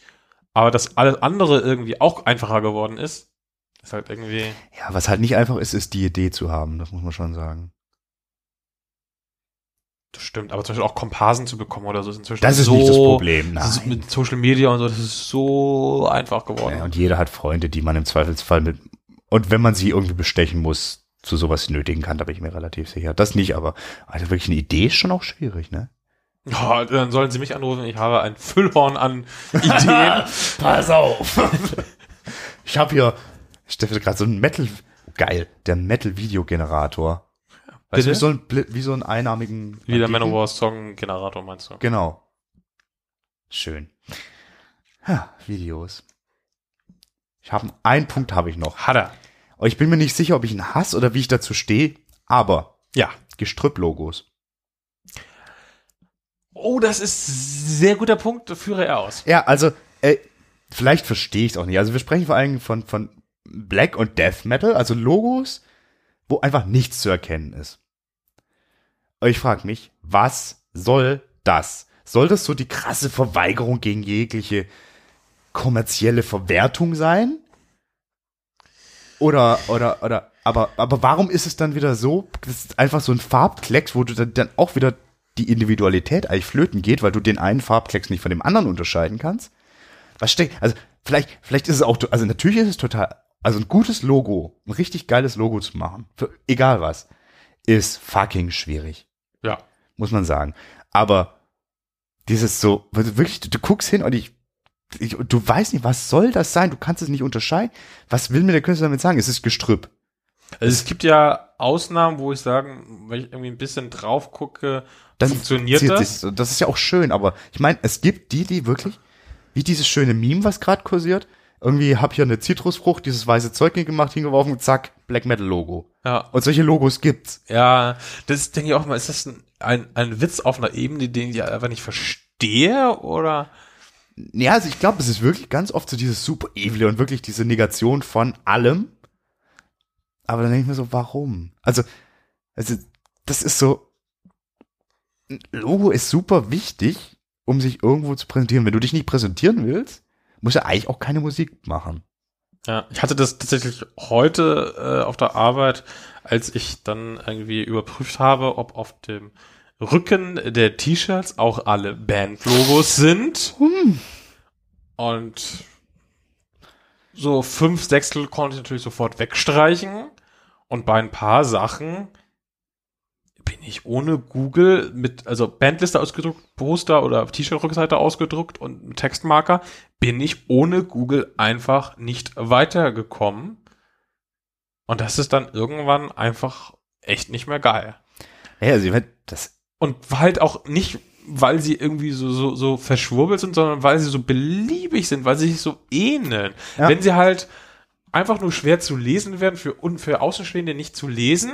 Aber dass alles andere irgendwie auch einfacher geworden ist, ist halt irgendwie. ja, was halt nicht einfach ist, ist die Idee zu haben, das muss man schon sagen. Das stimmt, aber zum Beispiel auch Komparsen zu bekommen oder so ist inzwischen Das ist so, nicht das Problem, das ist nein. mit Social Media und so, das ist so einfach geworden. Ja, und jeder hat Freunde, die man im Zweifelsfall mit, und wenn man sie irgendwie bestechen muss, zu sowas nötigen kann, da bin ich mir relativ sicher. Das nicht, aber also wirklich eine Idee ist schon auch schwierig, ne? Ja, dann sollen sie mich anrufen, ich habe ein Füllhorn an Ideen. [LAUGHS] Pass auf! [LAUGHS] ich habe hier, ich stelle gerade so ein Metal, geil, der Metal-Videogenerator. Weißt du, wie so, ein, wie so einen einnamigen. Wie der Banditen? Manowar Song Generator meinst du? Genau. Schön. Ja, Videos. Ich habe einen Punkt habe ich noch. Hat er. Ich bin mir nicht sicher, ob ich ihn hasse oder wie ich dazu stehe. Aber Ja. Gestrüpp-Logos. Oh, das ist sehr guter Punkt, führe er aus. Ja, also äh, vielleicht verstehe ich es auch nicht. Also wir sprechen vor allem von von Black und Death Metal, also Logos, wo einfach nichts zu erkennen ist. Aber ich frage mich, was soll das? Soll das so die krasse Verweigerung gegen jegliche kommerzielle Verwertung sein? Oder, oder, oder, aber, aber warum ist es dann wieder so, das ist einfach so ein Farbklecks, wo du dann, dann auch wieder die Individualität eigentlich flöten geht, weil du den einen Farbklecks nicht von dem anderen unterscheiden kannst? Was steckt, also vielleicht, vielleicht ist es auch, also natürlich ist es total, also ein gutes Logo, ein richtig geiles Logo zu machen, für egal was, ist fucking schwierig Ja. muss man sagen. Aber dieses so, wirklich, du, du guckst hin und ich, ich, du weißt nicht, was soll das sein? Du kannst es nicht unterscheiden. Was will mir der Künstler damit sagen? Es ist Gestrüpp. Also es gibt ja Ausnahmen, wo ich sagen, wenn ich irgendwie ein bisschen drauf gucke, Dann funktioniert das. sich- das ist ja auch schön, aber ich meine, es gibt die, die wirklich, wie dieses schöne Meme, was gerade kursiert, irgendwie hab hier eine Zitrusfrucht, dieses weiße Zeug gemacht, hingeworfen, zack, Black Metal Logo. Ja, Und solche Logos gibt's. ja, das denke ich auch mal, ist das ein, ein, ein Witz auf einer Ebene, den ich einfach nicht verstehe oder? Ja, also ich glaube, es ist wirklich ganz oft so dieses super evil und wirklich diese Negation von allem. Aber dann denke ich mir so, warum? Also, also, das ist so, Logo ist super wichtig, um sich irgendwo zu präsentieren. Wenn du dich nicht präsentieren willst, musst du eigentlich auch keine Musik machen. Ja, ich hatte das tatsächlich heute äh, auf der Arbeit, als ich dann irgendwie überprüft habe, ob auf dem Rücken der T-Shirts auch alle Bandlogos sind. Und so fünf Sechstel konnte ich natürlich sofort wegstreichen. Und bei ein paar Sachen bin ich ohne Google mit, also Bandliste ausgedruckt, Poster oder T-Shirt-Rückseite ausgedruckt und Textmarker, bin ich ohne Google einfach nicht weitergekommen. Und das ist dann irgendwann einfach echt nicht mehr geil. Ja, also, ich mein, das, Und halt auch nicht, weil sie irgendwie so, so, so verschwurbelt sind, sondern weil sie so beliebig sind, weil sie sich so ähneln. Ja. Wenn sie halt einfach nur schwer zu lesen werden, für, für Außenstehende nicht zu lesen,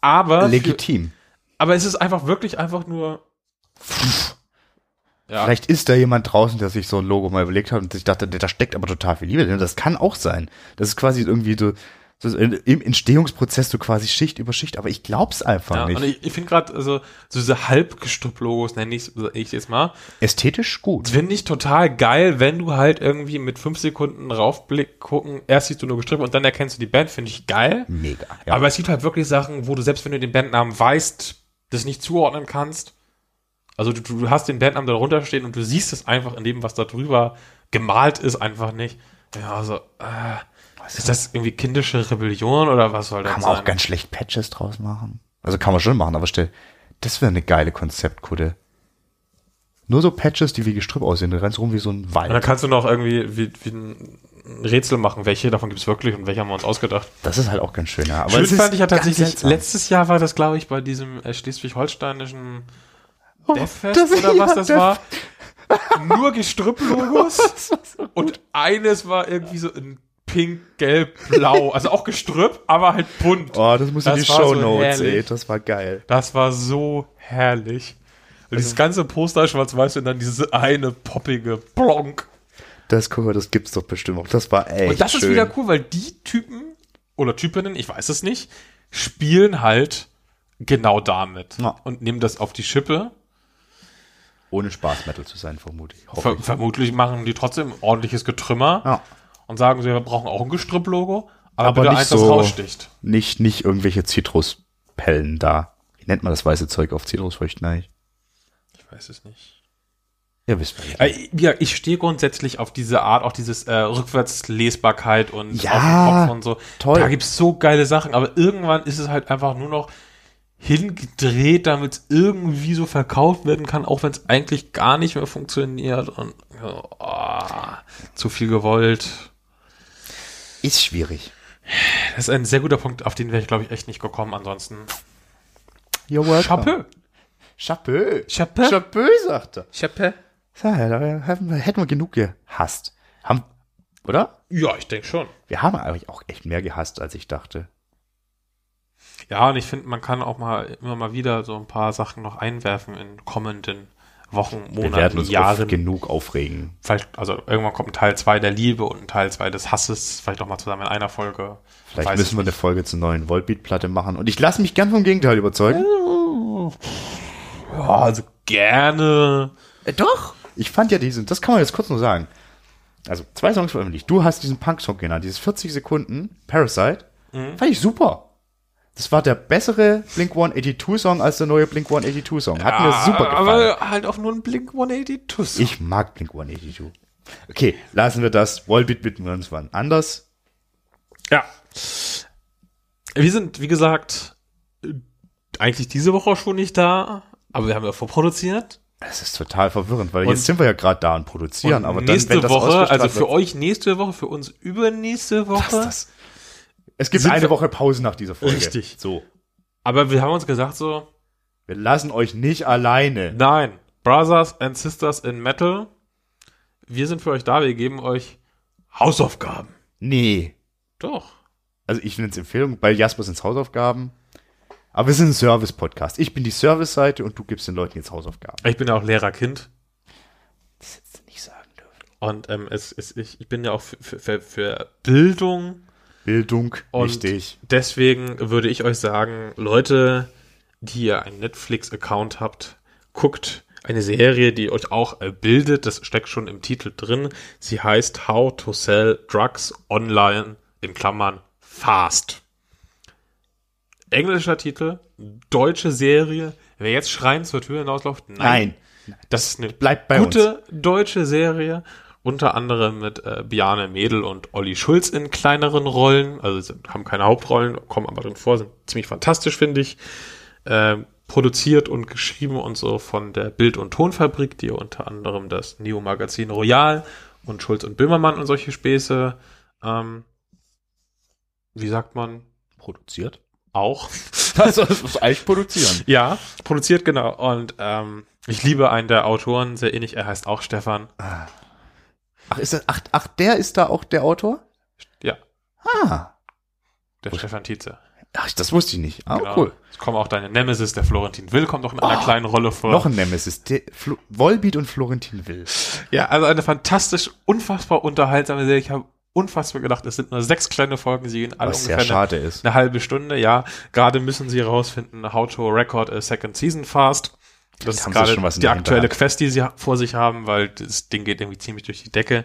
aber, für, legitim. aber es ist einfach wirklich einfach nur. Ja, Vielleicht ist da jemand draußen, der sich so ein Logo mal überlegt hat und sich dachte, da steckt aber total viel Liebe drin. Das kann auch sein. Das ist quasi irgendwie so, so in- im Entstehungsprozess so quasi Schicht über Schicht, aber ich glaub's einfach ja nicht. und ich, ich finde gerade also, so diese Halbgestrüpp-Logos, nenne ich ich jetzt mal, Ästhetisch gut. finde ich total geil, wenn du halt irgendwie mit fünf Sekunden raufblick gucken, erst siehst du nur gestrippt und dann erkennst du die Band, finde ich geil. Mega. Ja. Aber es gibt halt wirklich Sachen, wo du selbst wenn du den Bandnamen weißt, das nicht zuordnen kannst. Also du, du hast den Bandnamen da drunter stehen und du siehst es einfach in dem, was da drüber gemalt ist, einfach nicht. Ja, also, äh, ist das irgendwie kindische Rebellion oder was soll das kann man auch ganz schlecht Patches draus machen. Also kann man schon machen, aber stell, das wäre eine geile Konzeptkutte. Nur so Patches, die wie Gestrüpp aussehen, du rennst rum wie so ein Und dann Wald. kannst du noch irgendwie wie, wie ein Rätsel machen, welche davon gibt es wirklich und welche haben wir uns ausgedacht. Das ist halt auch ganz schön, ja. Aber Schön fand ich ja tatsächlich, letztes Jahr war das, glaube ich, bei diesem äh, schleswig-holsteinischen Deathfest Oh, das- oder was das Death- war. Nur Gestrüpp-Logos [LAUGHS] und eines war irgendwie so ein pink, gelb, blau. Also auch Gestrüpp, aber halt bunt. Oh, das muss in Das die Show so Notes, ey. herrlich. Das war geil. Das war so herrlich. Und Also dieses ganze Poster schwarz-weiß und dann diese eine poppige Plonk. Das, guck mal, das gibt's doch bestimmt auch. Das war echt Und das schön. ist wieder cool, weil die Typen oder Typinnen, ich weiß es nicht, spielen halt genau damit Ja. und nehmen das auf die Schippe. Ohne Spaß-Metal zu sein, vermute ich. Hoffe Ver ich. vermutlich machen die trotzdem ordentliches Getrümmer Ja. Und sagen, sie wir brauchen auch ein Gestrüpp-Logo, aber, Aber bitte nicht eins, das so- raussticht. Nicht, nicht irgendwelche Zitruspellen da. Wie nennt man das weiße Zeug auf Zitrusfrüchten eigentlich? Ich weiß es nicht. Ja, wisst ihr. Äh, Ja, ich stehe grundsätzlich auf diese Art, auch dieses äh, Rückwärtslesbarkeit und Ja, auf dem Kopf und so. toll. Da gibt's so geile Sachen, aber irgendwann ist es halt einfach nur noch hingedreht, damit es irgendwie so verkauft werden kann, auch wenn es eigentlich gar nicht mehr funktioniert und oh, zu viel gewollt. Ist schwierig. Das ist ein sehr guter Punkt, auf den wäre ich, glaube ich, echt nicht gekommen. Ansonsten You're welcome. Chapeau. Chapeau. Chapeau. Chapeau, sagt er. Chapeau. Ja, da hätten wir, hätten wir genug gehasst. Haben, oder? Ja, ich denke schon. Wir haben eigentlich auch echt mehr gehasst, als ich dachte. Ja, und ich finde, man kann auch mal immer mal wieder so ein paar Sachen noch einwerfen in kommenden Wochen, Wir werden Monaten, uns oft Jahren. genug aufregen. Vielleicht, also irgendwann kommt ein Teil 2 der Liebe und ein Teil 2 des Hasses, vielleicht auch mal zusammen in einer Folge. Vielleicht müssen wir eine Folge zur neuen Volbeat-Platte machen. Und ich lasse mich gern vom Gegenteil überzeugen. Ja, also gerne. Äh, doch. Ich fand ja diesen, das kann man jetzt kurz nur sagen. Also zwei Songs veröffentlicht. Du hast diesen Punk-Song genannt, dieses 40 Sekunden, Parasite. Fand ich super. Das war der bessere Blink 182 Song als der neue Blink 182 Song. Hat mir super gefallen. Aber halt auch nur ein Blink 182. Ich mag Blink 182. Okay, lassen wir das. Wallbeat widmen wir uns wann anders. Ja. Wir sind, wie gesagt, eigentlich diese Woche schon nicht da, aber wir haben ja vorproduziert. Es ist total verwirrend, weil Und- jetzt sind wir ja gerade da und produzieren, Und aber dann, nächste wenn das Woche, also für wird, euch nächste Woche, für uns übernächste Woche. was das? Es gibt eine Woche Pause nach dieser Folge. Richtig. So. Aber wir haben uns gesagt so, Wir lassen euch nicht alleine. nein, Brothers and Sisters in Metal, wir sind für euch da, wir geben euch Hausaufgaben. Nee. Doch. Also ich nenne es Empfehlung, bei Jasper sind es Hausaufgaben. Aber wir sind ein Service-Podcast. Ich bin die Service-Seite und du gibst den Leuten jetzt Hausaufgaben. Ich bin ja auch Lehrerkind Das hättest du nicht sagen dürfen. und ähm, es, es, ich, ich bin ja auch für- für, für Bildung Bildung, Und wichtig. deswegen würde ich euch sagen, Leute, die ihr einen Netflix-Account habt, guckt eine Serie, die euch auch äh, bildet. Das steckt schon im Titel drin. Sie heißt How to Sell Drugs Online in Klammern Fast. Englischer Titel, deutsche Serie. Wer jetzt schreiend zur Tür hinausläuft, nein. Nein. Das ist eine Bleibt bei gute deutsche Serie. Unter anderem mit äh, Biane Mädel und Olli Schulz in kleineren Rollen. Also sie haben keine Hauptrollen, kommen aber drin vor, sind ziemlich fantastisch, finde ich. Ähm, produziert und geschrieben und so von der Bild- und Tonfabrik, die unter anderem das Neo-Magazin Royal und Schulz und Böhmermann und solche Späße, ähm, wie sagt man, Produziert. auch. [LAUGHS] Also, eigentlich produzieren. [LAUGHS] Ja, produziert, genau. Und ähm, ich liebe einen der Autoren sehr ähnlich. Er heißt auch Stefan. Ach, ist das, ach, ach, der ist da auch der Autor? Ja, Ah. der Stefan Tietze. Ach, das wusste ich nicht. Ah, Genau. cool. Es kommen auch deine Nemesis, der Florentin Will, kommt auch in einer Oh, kleinen Rolle vor. Noch ein Nemesis. Der Flo Volbeat und Florentin Will. Ja, also eine fantastisch, unfassbar unterhaltsame Serie. Ich habe unfassbar gedacht, es sind nur sechs kleine Folgen, sie gehen alle Was sehr ungefähr eine, schade ist. eine halbe Stunde. Ja, gerade müssen sie herausfinden, how to record a second season fast. Das ist gerade schon was in die aktuelle. Quest, die sie vor sich haben, weil das Ding geht irgendwie ziemlich durch die Decke.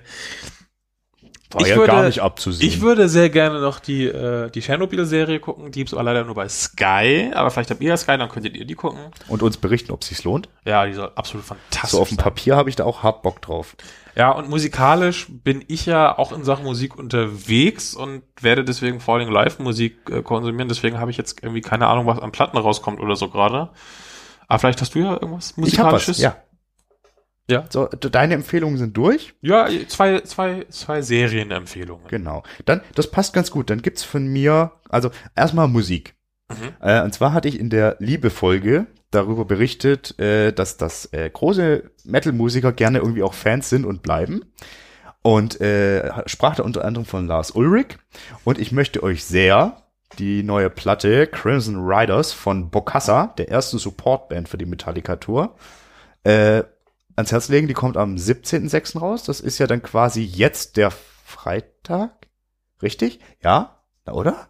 War ich ja würde- gar nicht abzusehen. Ich würde sehr gerne noch die, äh, die Tschernobyl-Serie gucken. Die gibt's aber leider nur bei Sky. Aber vielleicht habt ihr ja Sky, dann könntet ihr die gucken. und uns berichten, ob es sich lohnt. Ja, die soll absolut fantastisch So auf dem sein. Papier habe ich da auch hart Bock drauf. Ja, und musikalisch bin ich ja auch in Sachen Musik unterwegs und werde deswegen vor allem Live-Musik äh, konsumieren. Deswegen habe ich jetzt irgendwie keine Ahnung, was an Platten rauskommt oder so gerade. Aber vielleicht hast du ja irgendwas Ich habe was, musikalisches? ja. Ja? So, de- deine Empfehlungen sind durch. Ja, zwei, zwei, zwei Serienempfehlungen. Genau. Dann, das passt ganz gut. Dann gibt's von mir, also erstmal Musik. Mhm. Äh, und zwar hatte ich in der Liebe-Folge darüber berichtet, äh, dass das äh, große Metal-Musiker gerne irgendwie auch Fans sind und bleiben. Und äh, sprach da unter anderem von Lars Ulrich. Und ich möchte euch sehr die neue Platte Crimson Riders von Bokassa, der ersten Supportband für die Metallica-Tour, äh, ans Herz legen. Die kommt am 17.06. raus. Das ist ja dann quasi jetzt der Freitag. Richtig? Ja? Na, oder?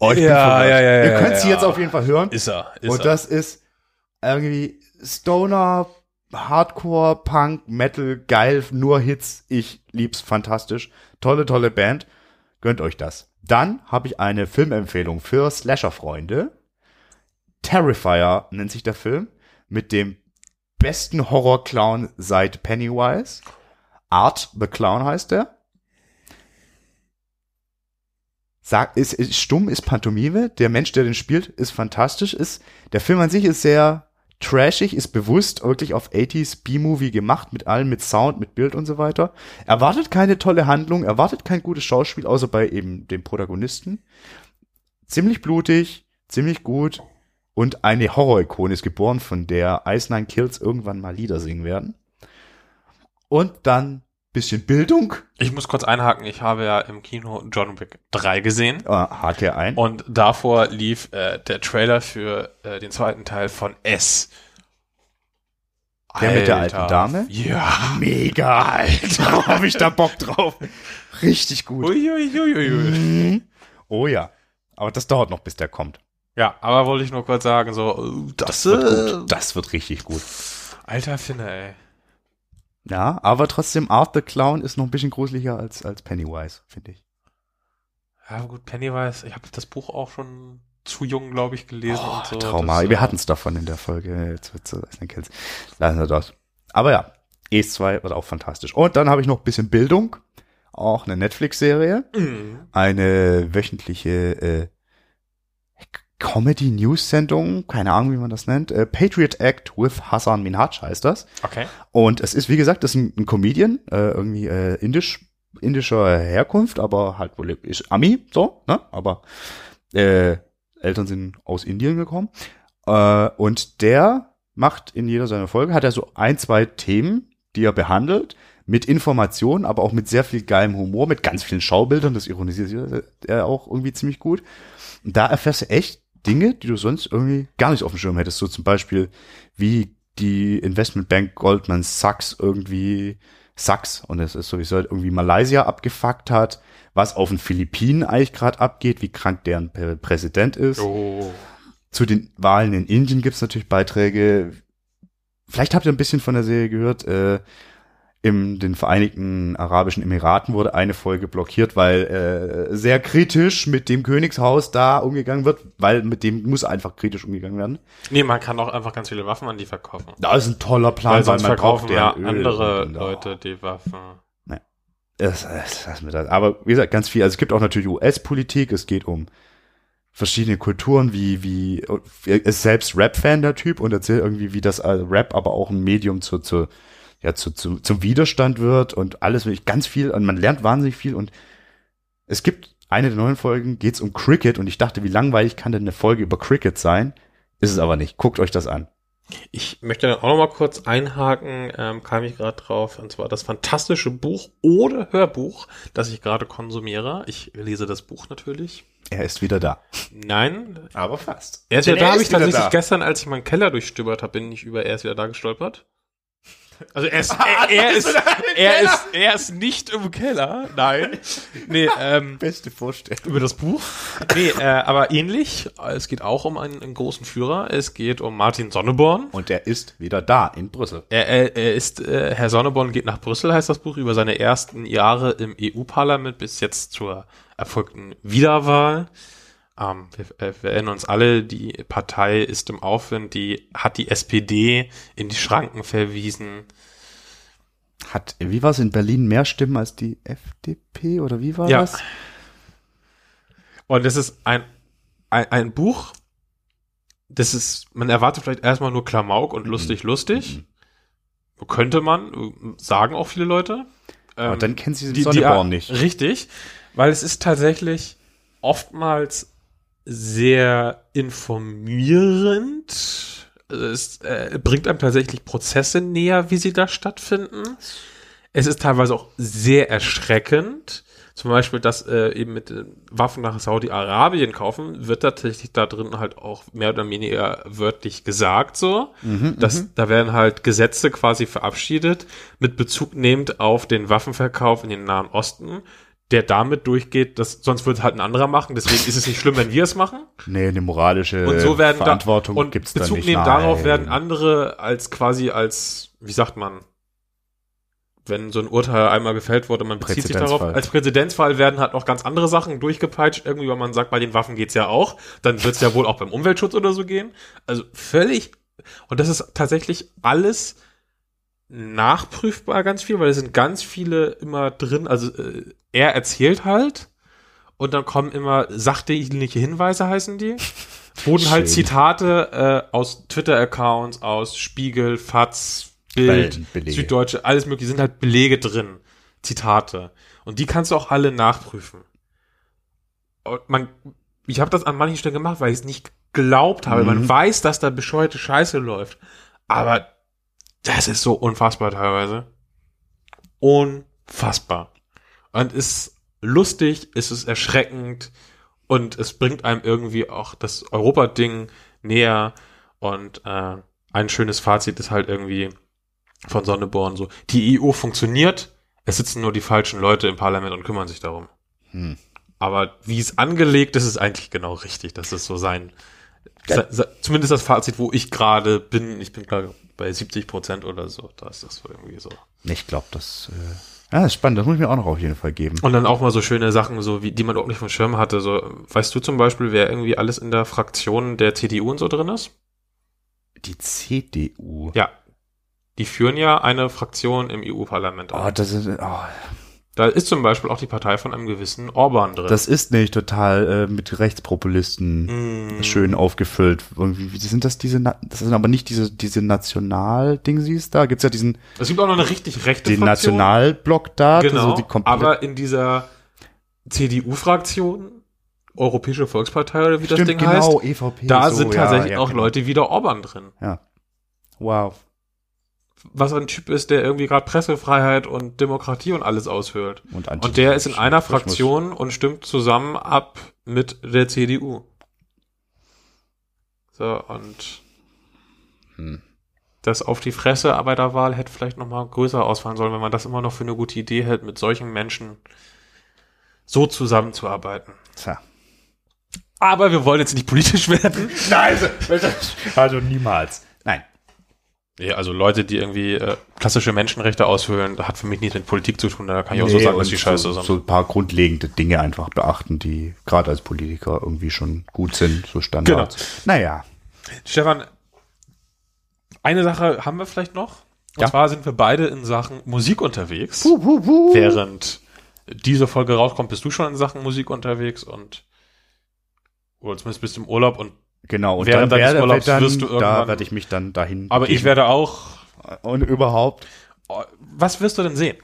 Oh, ich bin Ja, ja, ja, Ihr ja, könnt sie ja. jetzt auf jeden Fall hören. Ist er. Ist Und er. das ist irgendwie Stoner, Hardcore, Punk, Metal, geil, nur Hits. Ich lieb's, fantastisch. Tolle, tolle Band. Gönnt euch das. Dann habe ich eine Filmempfehlung für Slasher-Freunde. Terrifier nennt sich der Film. Mit dem besten Horror-Clown seit Pennywise. Art the Clown heißt der. Sag, ist, ist stumm, ist Pantomime. Der Mensch, der den spielt, ist fantastisch. Ist, der Film an sich ist sehr trashig, ist bewusst wirklich auf 80s B-Movie gemacht, mit allem, mit Sound, mit Bild und so weiter. Erwartet keine tolle Handlung, erwartet kein gutes Schauspiel, außer bei eben dem Protagonisten. Ziemlich blutig, ziemlich gut. Und eine Horror-Ikone ist geboren, von der Ice Nine Kills irgendwann mal Lieder singen werden. Und dann bisschen Bildung. Ich muss kurz einhaken. Ich habe ja im Kino John Wick 3 gesehen. Äh, hake ein. Und davor lief äh, der Trailer für äh, den zweiten Teil von S. Der mit der alten Dame? Ja. Mega, Alter. [LAUGHS] Hab ich da Bock drauf. Richtig gut. Uiuiuiui. Mhm. Oh ja. Aber das dauert noch, bis der kommt. Ja, aber wollte ich nur kurz sagen, so, äh, das, Das wird äh, gut. Das wird richtig gut. Alter Finne, ey. Ja, aber trotzdem, Art the Clown ist noch ein bisschen gruseliger als, als Pennywise, finde ich. Ja, gut, Pennywise, ich habe das Buch auch schon zu jung, glaube ich, gelesen Oh, und so. Trauma. Das, Wir äh, hatten es davon in der Folge. Jetzt wird's so, Kills. Lassen wir das. Aber ja, Es 2 wird auch fantastisch. Und dann habe ich noch ein bisschen Bildung. Auch eine Netflix-Serie. Mhm. Eine wöchentliche äh, Comedy-News-Sendung. Keine Ahnung, wie man das nennt. Äh, Patriot Act with Hassan Minhaj heißt das. Okay. Und es ist, wie gesagt, das ist ein, ein Comedian, äh, irgendwie äh, indisch, indischer Herkunft, aber halt wohl ist Ami, so, ne? Aber äh, Eltern sind aus Indien gekommen. Äh, und der macht in jeder seiner Folge, hat er so ein, zwei Themen, die er behandelt, mit Informationen, aber auch mit sehr viel geilem Humor, mit ganz vielen Schaubildern, das ironisiert er auch irgendwie ziemlich gut. Und da erfährst du echt Dinge, die du sonst irgendwie gar nicht auf dem Schirm hättest. So zum Beispiel, wie die Investmentbank Goldman Sachs irgendwie Sachs und es ist sowieso irgendwie Malaysia abgefuckt hat, was auf den Philippinen eigentlich gerade abgeht, wie krank deren Prä- Präsident ist. Oh. Zu den Wahlen in Indien gibt's natürlich Beiträge. Vielleicht habt ihr ein bisschen von der Serie gehört. Äh, in den Vereinigten Arabischen Emiraten wurde eine Folge blockiert, weil äh, sehr kritisch mit dem Königshaus da umgegangen wird, weil mit dem muss einfach kritisch umgegangen werden. Nee, man kann auch einfach ganz viele Waffen an die verkaufen. Das ist ein toller Plan, Weil sonst verkaufen braucht ja andere Leute die Waffen. Es, es, lass mir das. Aber wie gesagt, ganz viel. Also es gibt auch natürlich US-Politik. Es geht um verschiedene Kulturen, wie wie ist selbst Rap-Fan der Typ und erzählt irgendwie, wie das Rap aber auch ein Medium zu, zu ja zu, zu zum Widerstand wird und alles wirklich ganz viel. Und man lernt wahnsinnig viel. Und es gibt eine der neuen Folgen geht's um Cricket und ich dachte, wie langweilig kann denn eine Folge über Cricket sein? Ist es aber nicht. Guckt euch das an. Ich möchte dann auch noch mal kurz einhaken, ähm, kam ich gerade drauf, und zwar das fantastische Buch oder Hörbuch, das ich gerade konsumiere. Ich lese das Buch natürlich. Er ist wieder da. Nein, Aber fast. er ist ja Denn da, habe ich tatsächlich wieder da. gestern, als ich meinen Keller durchstöbert habe, bin ich über er ist wieder da gestolpert. Also er ist, [LAUGHS] er, er ist, er ist, er ist nicht im Keller, nein. Nee, ähm, Beste Vorstellung. über das Buch. Nee, äh, aber ähnlich. Es geht auch um einen, einen großen Führer. Es geht um Martin Sonneborn. Und er ist wieder da in Brüssel. Er, er, er ist, äh, Herr Sonneborn geht nach Brüssel, heißt das Buch, über seine ersten Jahre im EU-Parlament bis jetzt zur erfolgten Wiederwahl. Ähm, wir, äh, wir erinnern uns alle, die Partei ist im Aufwind, die hat die SPD in die Schranken verwiesen. Hat, wie war es in Berlin mehr Stimmen als die FDP oder wie war Ja. das? Und es ist ein, ein, ein Buch, das ist, man erwartet vielleicht erstmal nur Klamauk und lustig, lustig. Könnte man, sagen auch viele Leute. Aber Ähm, dann kennen sie den die, die, nicht. Richtig, weil es ist tatsächlich oftmals sehr informierend. Es äh, bringt einem tatsächlich Prozesse näher, wie sie da stattfinden. Es ist teilweise auch sehr erschreckend. Zum Beispiel, dass äh, eben mit den Waffen nach Saudi-Arabien kaufen, wird tatsächlich da drin halt auch mehr oder weniger wörtlich gesagt so. dass, da werden halt Gesetze quasi verabschiedet, mit Bezug nehmend auf den Waffenverkauf in den Nahen Osten, der damit durchgeht, dass sonst wird es halt ein anderer machen. Deswegen ist es nicht schlimm, wenn wir es machen. Nee, eine moralische Und so werden Verantwortung da, und gibt's da Bezug nicht. nehmen darauf werden andere als quasi als, wie sagt man, wenn so ein Urteil einmal gefällt wurde, man bezieht sich darauf. Als Präzedenzfall werden halt noch ganz andere Sachen durchgepeitscht, irgendwie, weil man sagt, bei den Waffen geht's ja auch. Dann wird's ja wohl auch beim Umweltschutz oder so gehen. Also völlig, und das ist tatsächlich alles nachprüfbar ganz viel, weil es sind ganz viele immer drin, also äh, er erzählt halt und dann kommen immer sachdienliche Hinweise heißen die. Wurden halt. Zitate äh, aus Twitter-Accounts, aus Spiegel, Fatz, Bild, Belege. Süddeutsche, alles mögliche, sind halt Belege drin, Zitate. Und die kannst du auch alle nachprüfen. Und man, ich habe das an manchen Stellen gemacht, weil ich es nicht geglaubt habe. Man Mhm. weiß, dass da bescheuerte Scheiße läuft. Aber das ist so unfassbar teilweise. Unfassbar. Und ist lustig, es ist erschreckend und es bringt einem irgendwie auch das Europa-Ding näher. Und äh, ein schönes Fazit ist halt irgendwie von Sonneborn so, die EU funktioniert, es sitzen nur die falschen Leute im Parlament und kümmern sich darum. Hm. Aber wie es angelegt ist, ist eigentlich genau richtig. Das ist so sein, se- se- zumindest das Fazit, wo ich gerade bin. Ich bin gerade bei 70 Prozent oder so. Da ist das so irgendwie so. Ich glaube, das, äh, ja, das ist spannend. Das muss ich mir auch noch auf jeden Fall geben. Und dann auch mal so schöne Sachen, so wie die man überhaupt nicht vom Schirm hatte. So, weißt du zum Beispiel, wer irgendwie alles in der Fraktion der CDU und so drin ist? Die CDU. Ja. Die führen ja eine Fraktion im EU-Parlament Oh, das ist, oh, Da ist zum Beispiel auch die Partei von einem gewissen Orban drin. das ist nicht total äh, mit Rechtspopulisten Mm. schön aufgefüllt. Irgendwie, wie sind das diese, Na- das sind aber nicht diese, diese National-Dingsies da? Gibt's ja diesen, Es gibt auch noch eine richtig rechte den. Nationalblock da, Genau, komplett, aber in dieser CDU-Fraktion, Europäische Volkspartei oder wie das Ding genau, heißt, EVP. da so, sind ja, tatsächlich ja, auch genau. Leute wie der Orban drin. Ja. Wow. Was ein Typ ist, der irgendwie gerade Pressefreiheit und Demokratie und alles aushöhlt. Und, Und der ist in einer. Fraktion und stimmt zusammen ab mit der CDU. So, und Hm. das auf die Fresse aber der Wahl hätte vielleicht noch mal größer ausfallen sollen, wenn man das immer noch für eine gute Idee hält, mit solchen Menschen so zusammenzuarbeiten. Tja. Aber wir wollen jetzt nicht politisch [LAUGHS] werden. Nein, also, also niemals. Nein. Ja, also Leute, die irgendwie äh, klassische Menschenrechte aushöhlen, das hat für mich nichts mit Politik zu tun. Da kann ich auch so Nee, sagen, dass die scheiße so, sind. so ein paar grundlegende Dinge einfach beachten, die gerade als Politiker irgendwie schon gut sind, so Standards. Genau. Naja. Stefan, eine Sache haben wir vielleicht noch. Und Ja. zwar sind wir beide in Sachen Musik unterwegs. Während diese Folge rauskommt, bist du schon in Sachen Musik unterwegs und oder zumindest bist du im Urlaub und Genau, und Während dann, deines Urlaubs dann wirst du da irgendwann- werde ich mich dann dahin aber ich begeben. werde auch und überhaupt oh, was wirst du denn sehen?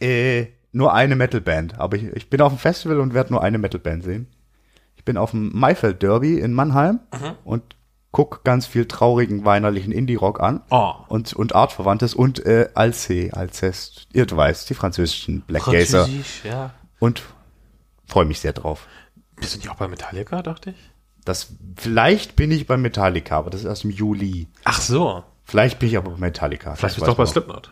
äh, nur eine Metalband, aber ich, ich bin auf dem Festival und werde nur eine Metalband sehen. Ich bin auf dem Maifeld Derby in Mannheim Mhm. und guck ganz viel traurigen weinerlichen Indie-Rock an. Oh. Und, und Artverwandtes und äh, Alce, Alcest, ihr weißt, die französischen Black Gazer. Französisch, ja. Und freue mich sehr drauf. Bist du nicht auch bei Metallica, dachte ich? Das, vielleicht bin ich bei Metallica, aber das ist erst im Juli. Ach so. Vielleicht bin ich aber bei Metallica. Vielleicht das bist du auch bei. Slipknot.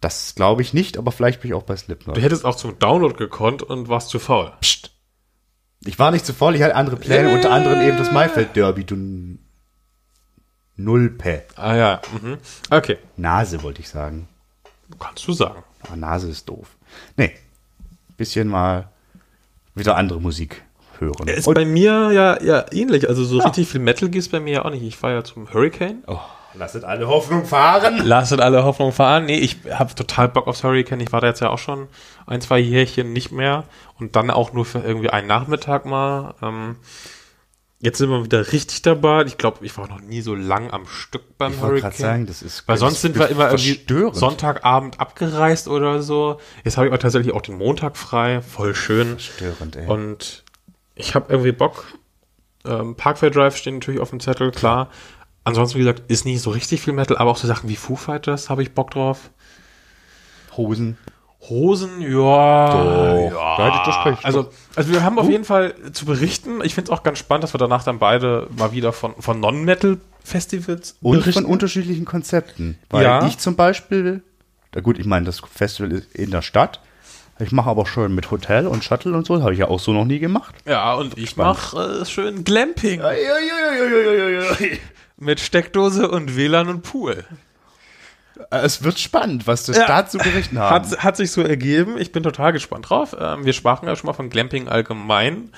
Das glaube ich nicht, aber vielleicht bin ich auch bei Slipknot. Du hättest auch zum Download gekonnt und warst zu faul. Psst. Ich war nicht zu voll, ich hatte andere Pläne, unter anderem eben das Maifeld Derby, du Nullpe. Ah ja. Mhm. Okay. Nase wollte ich sagen. Kannst du sagen. Aber Nase ist doof. Nee. Bisschen mal wieder andere Musik hören. Ist Und, bei mir ja, ja ähnlich. Also so richtig viel Metal gibt's bei mir ja auch nicht. Ich fahre ja zum Hurricane. oh, lasset alle Hoffnung fahren. Lasset alle Hoffnung fahren. Nee, ich habe total Bock aufs Hurricane. Ich war da jetzt ja auch schon ein, zwei Jährchen nicht mehr. Und dann auch nur für irgendwie einen Nachmittag mal. Ähm, jetzt sind wir wieder richtig dabei. Ich glaube, ich war noch nie so lang am Stück beim Ich wollte Hurricane. gerade sagen, das ist Weil sonst sind wir immer irgendwie. Sonntagabend abgereist oder so. Jetzt habe ich auch tatsächlich auch den Montag frei. Voll schön. Verstörend, ey. Und ich habe irgendwie Bock. Ähm, Parkway Drive stehen natürlich auf dem Zettel, klar. Ansonsten, wie gesagt, ist nicht so richtig viel Metal, aber auch so Sachen wie Foo Fighters habe ich Bock drauf. Hosen. Hosen, ja. Doch, ja. da hätte ich das recht. Also, also wir haben auf jeden Fall zu berichten. Ich finde es auch ganz spannend, dass wir danach dann beide mal wieder von, von Non-Metal-Festivals Und berichten. von unterschiedlichen Konzepten. Weil Ja. ich zum Beispiel, na gut, ich meine, das Festival ist in der Stadt. Ich mache aber schon mit Hotel und Shuttle und so, habe ich ja auch so noch nie gemacht. Ja, und ich mache äh, schön Glamping Äh, mit Steckdose und WLAN und Pool. Es wird spannend, was das Ja. da zu berichten haben. Hat, hat sich so ergeben. Ich bin total gespannt drauf. Ähm, wir sprachen ja schon mal von Glamping allgemein.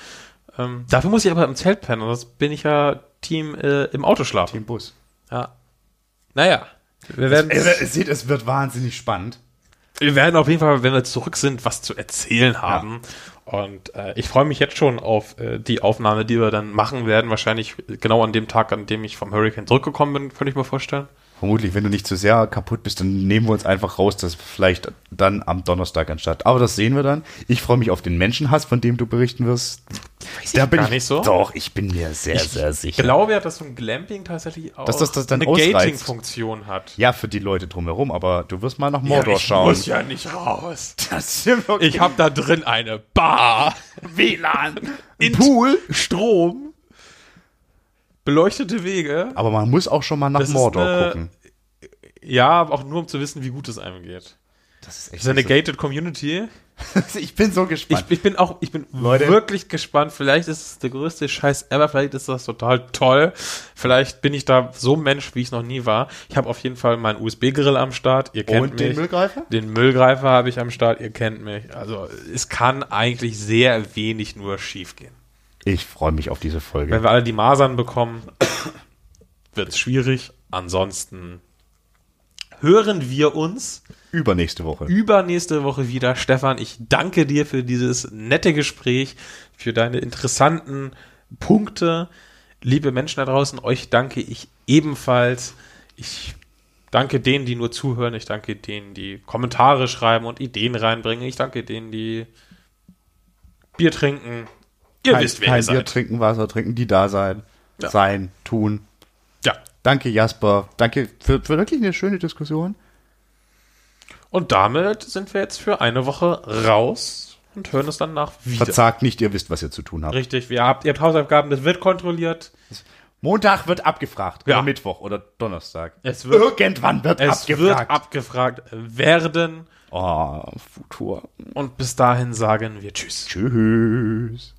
Ähm, dafür muss ich aber im Zelt pennen. Das bin ich ja Team äh, im Auto schlafen. Im Bus. Ja. Naja. Wir werden, seht, es wird wahnsinnig spannend. Wir werden auf jeden Fall, wenn wir zurück sind, was zu erzählen haben. Und äh, ich freue mich jetzt schon auf äh, die Aufnahme, die wir dann machen werden. Wahrscheinlich genau an dem Tag, an dem ich vom Hurricane zurückgekommen bin, könnte ich mir vorstellen. Vermutlich, wenn du nicht zu sehr kaputt bist, dann nehmen wir uns einfach raus, das vielleicht dann am Donnerstag anstatt. Aber das sehen wir dann. Ich freue mich auf den Menschenhass, von dem du berichten wirst. Weiß Da bin gar ich, nicht so. Doch, ich bin mir sehr, sehr Ich sicher. glaube ja, dass so ein Glamping tatsächlich auch Dass das das dann eine. Gating-Funktion hat. Ja, für die Leute drumherum, aber du wirst mal nach Mordor ich schauen. muss ja nicht raus. Das okay. Ich habe da drin eine Bar, WLAN, Pool, Strom, beleuchtete Wege. Aber man muss auch schon mal nach Das Mordor eine- gucken. Ja, aber auch nur um zu wissen, wie gut es einem geht. Das ist Das echt ist eine so- gated Community. [LAUGHS] Ich bin so Ich, gespannt. ich bin auch, ich bin Leute. wirklich gespannt. Vielleicht ist es der größte Scheiß ever. Vielleicht ist das total toll. Vielleicht bin ich da so ein Mensch, wie ich noch nie war. Ich habe auf jeden Fall meinen USB-Grill am Start. Ihr kennt Und mich. den Müllgreifer? Den Müllgreifer habe ich am Start. Ihr kennt mich. Also es kann eigentlich sehr wenig nur schief gehen. Ich freue mich auf diese Folge. Wenn wir alle die Masern bekommen, [COUGHS] wird es schwierig. Ansonsten hören wir uns Übernächste Woche. übernächste Woche wieder. Stefan, ich danke dir für dieses nette Gespräch, für deine interessanten Punkte. Liebe Menschen da draußen, euch danke ich ebenfalls. Ich danke denen, die nur zuhören. Ich danke denen, die Kommentare schreiben und Ideen reinbringen. Ich danke denen, die Bier trinken. Ihr kein, wisst, wer kein ihr Bier seid. trinken, Wasser trinken, die da sein, Ja. sein, tun. Ja. Danke, Jasper. Danke für, für wirklich eine schöne Diskussion. Und damit sind wir jetzt für eine Woche raus und hören es dann nach wieder. Verzagt nicht, ihr wisst, was ihr zu tun habt. Richtig, ihr habt, ihr habt Hausaufgaben, das wird kontrolliert. Montag wird abgefragt. Ja. Oder Mittwoch oder Donnerstag. Es wird- Irgendwann wird Es abgefragt. wird abgefragt werden. oh, Futur. Und bis dahin sagen wir Tschüss. Tschüss.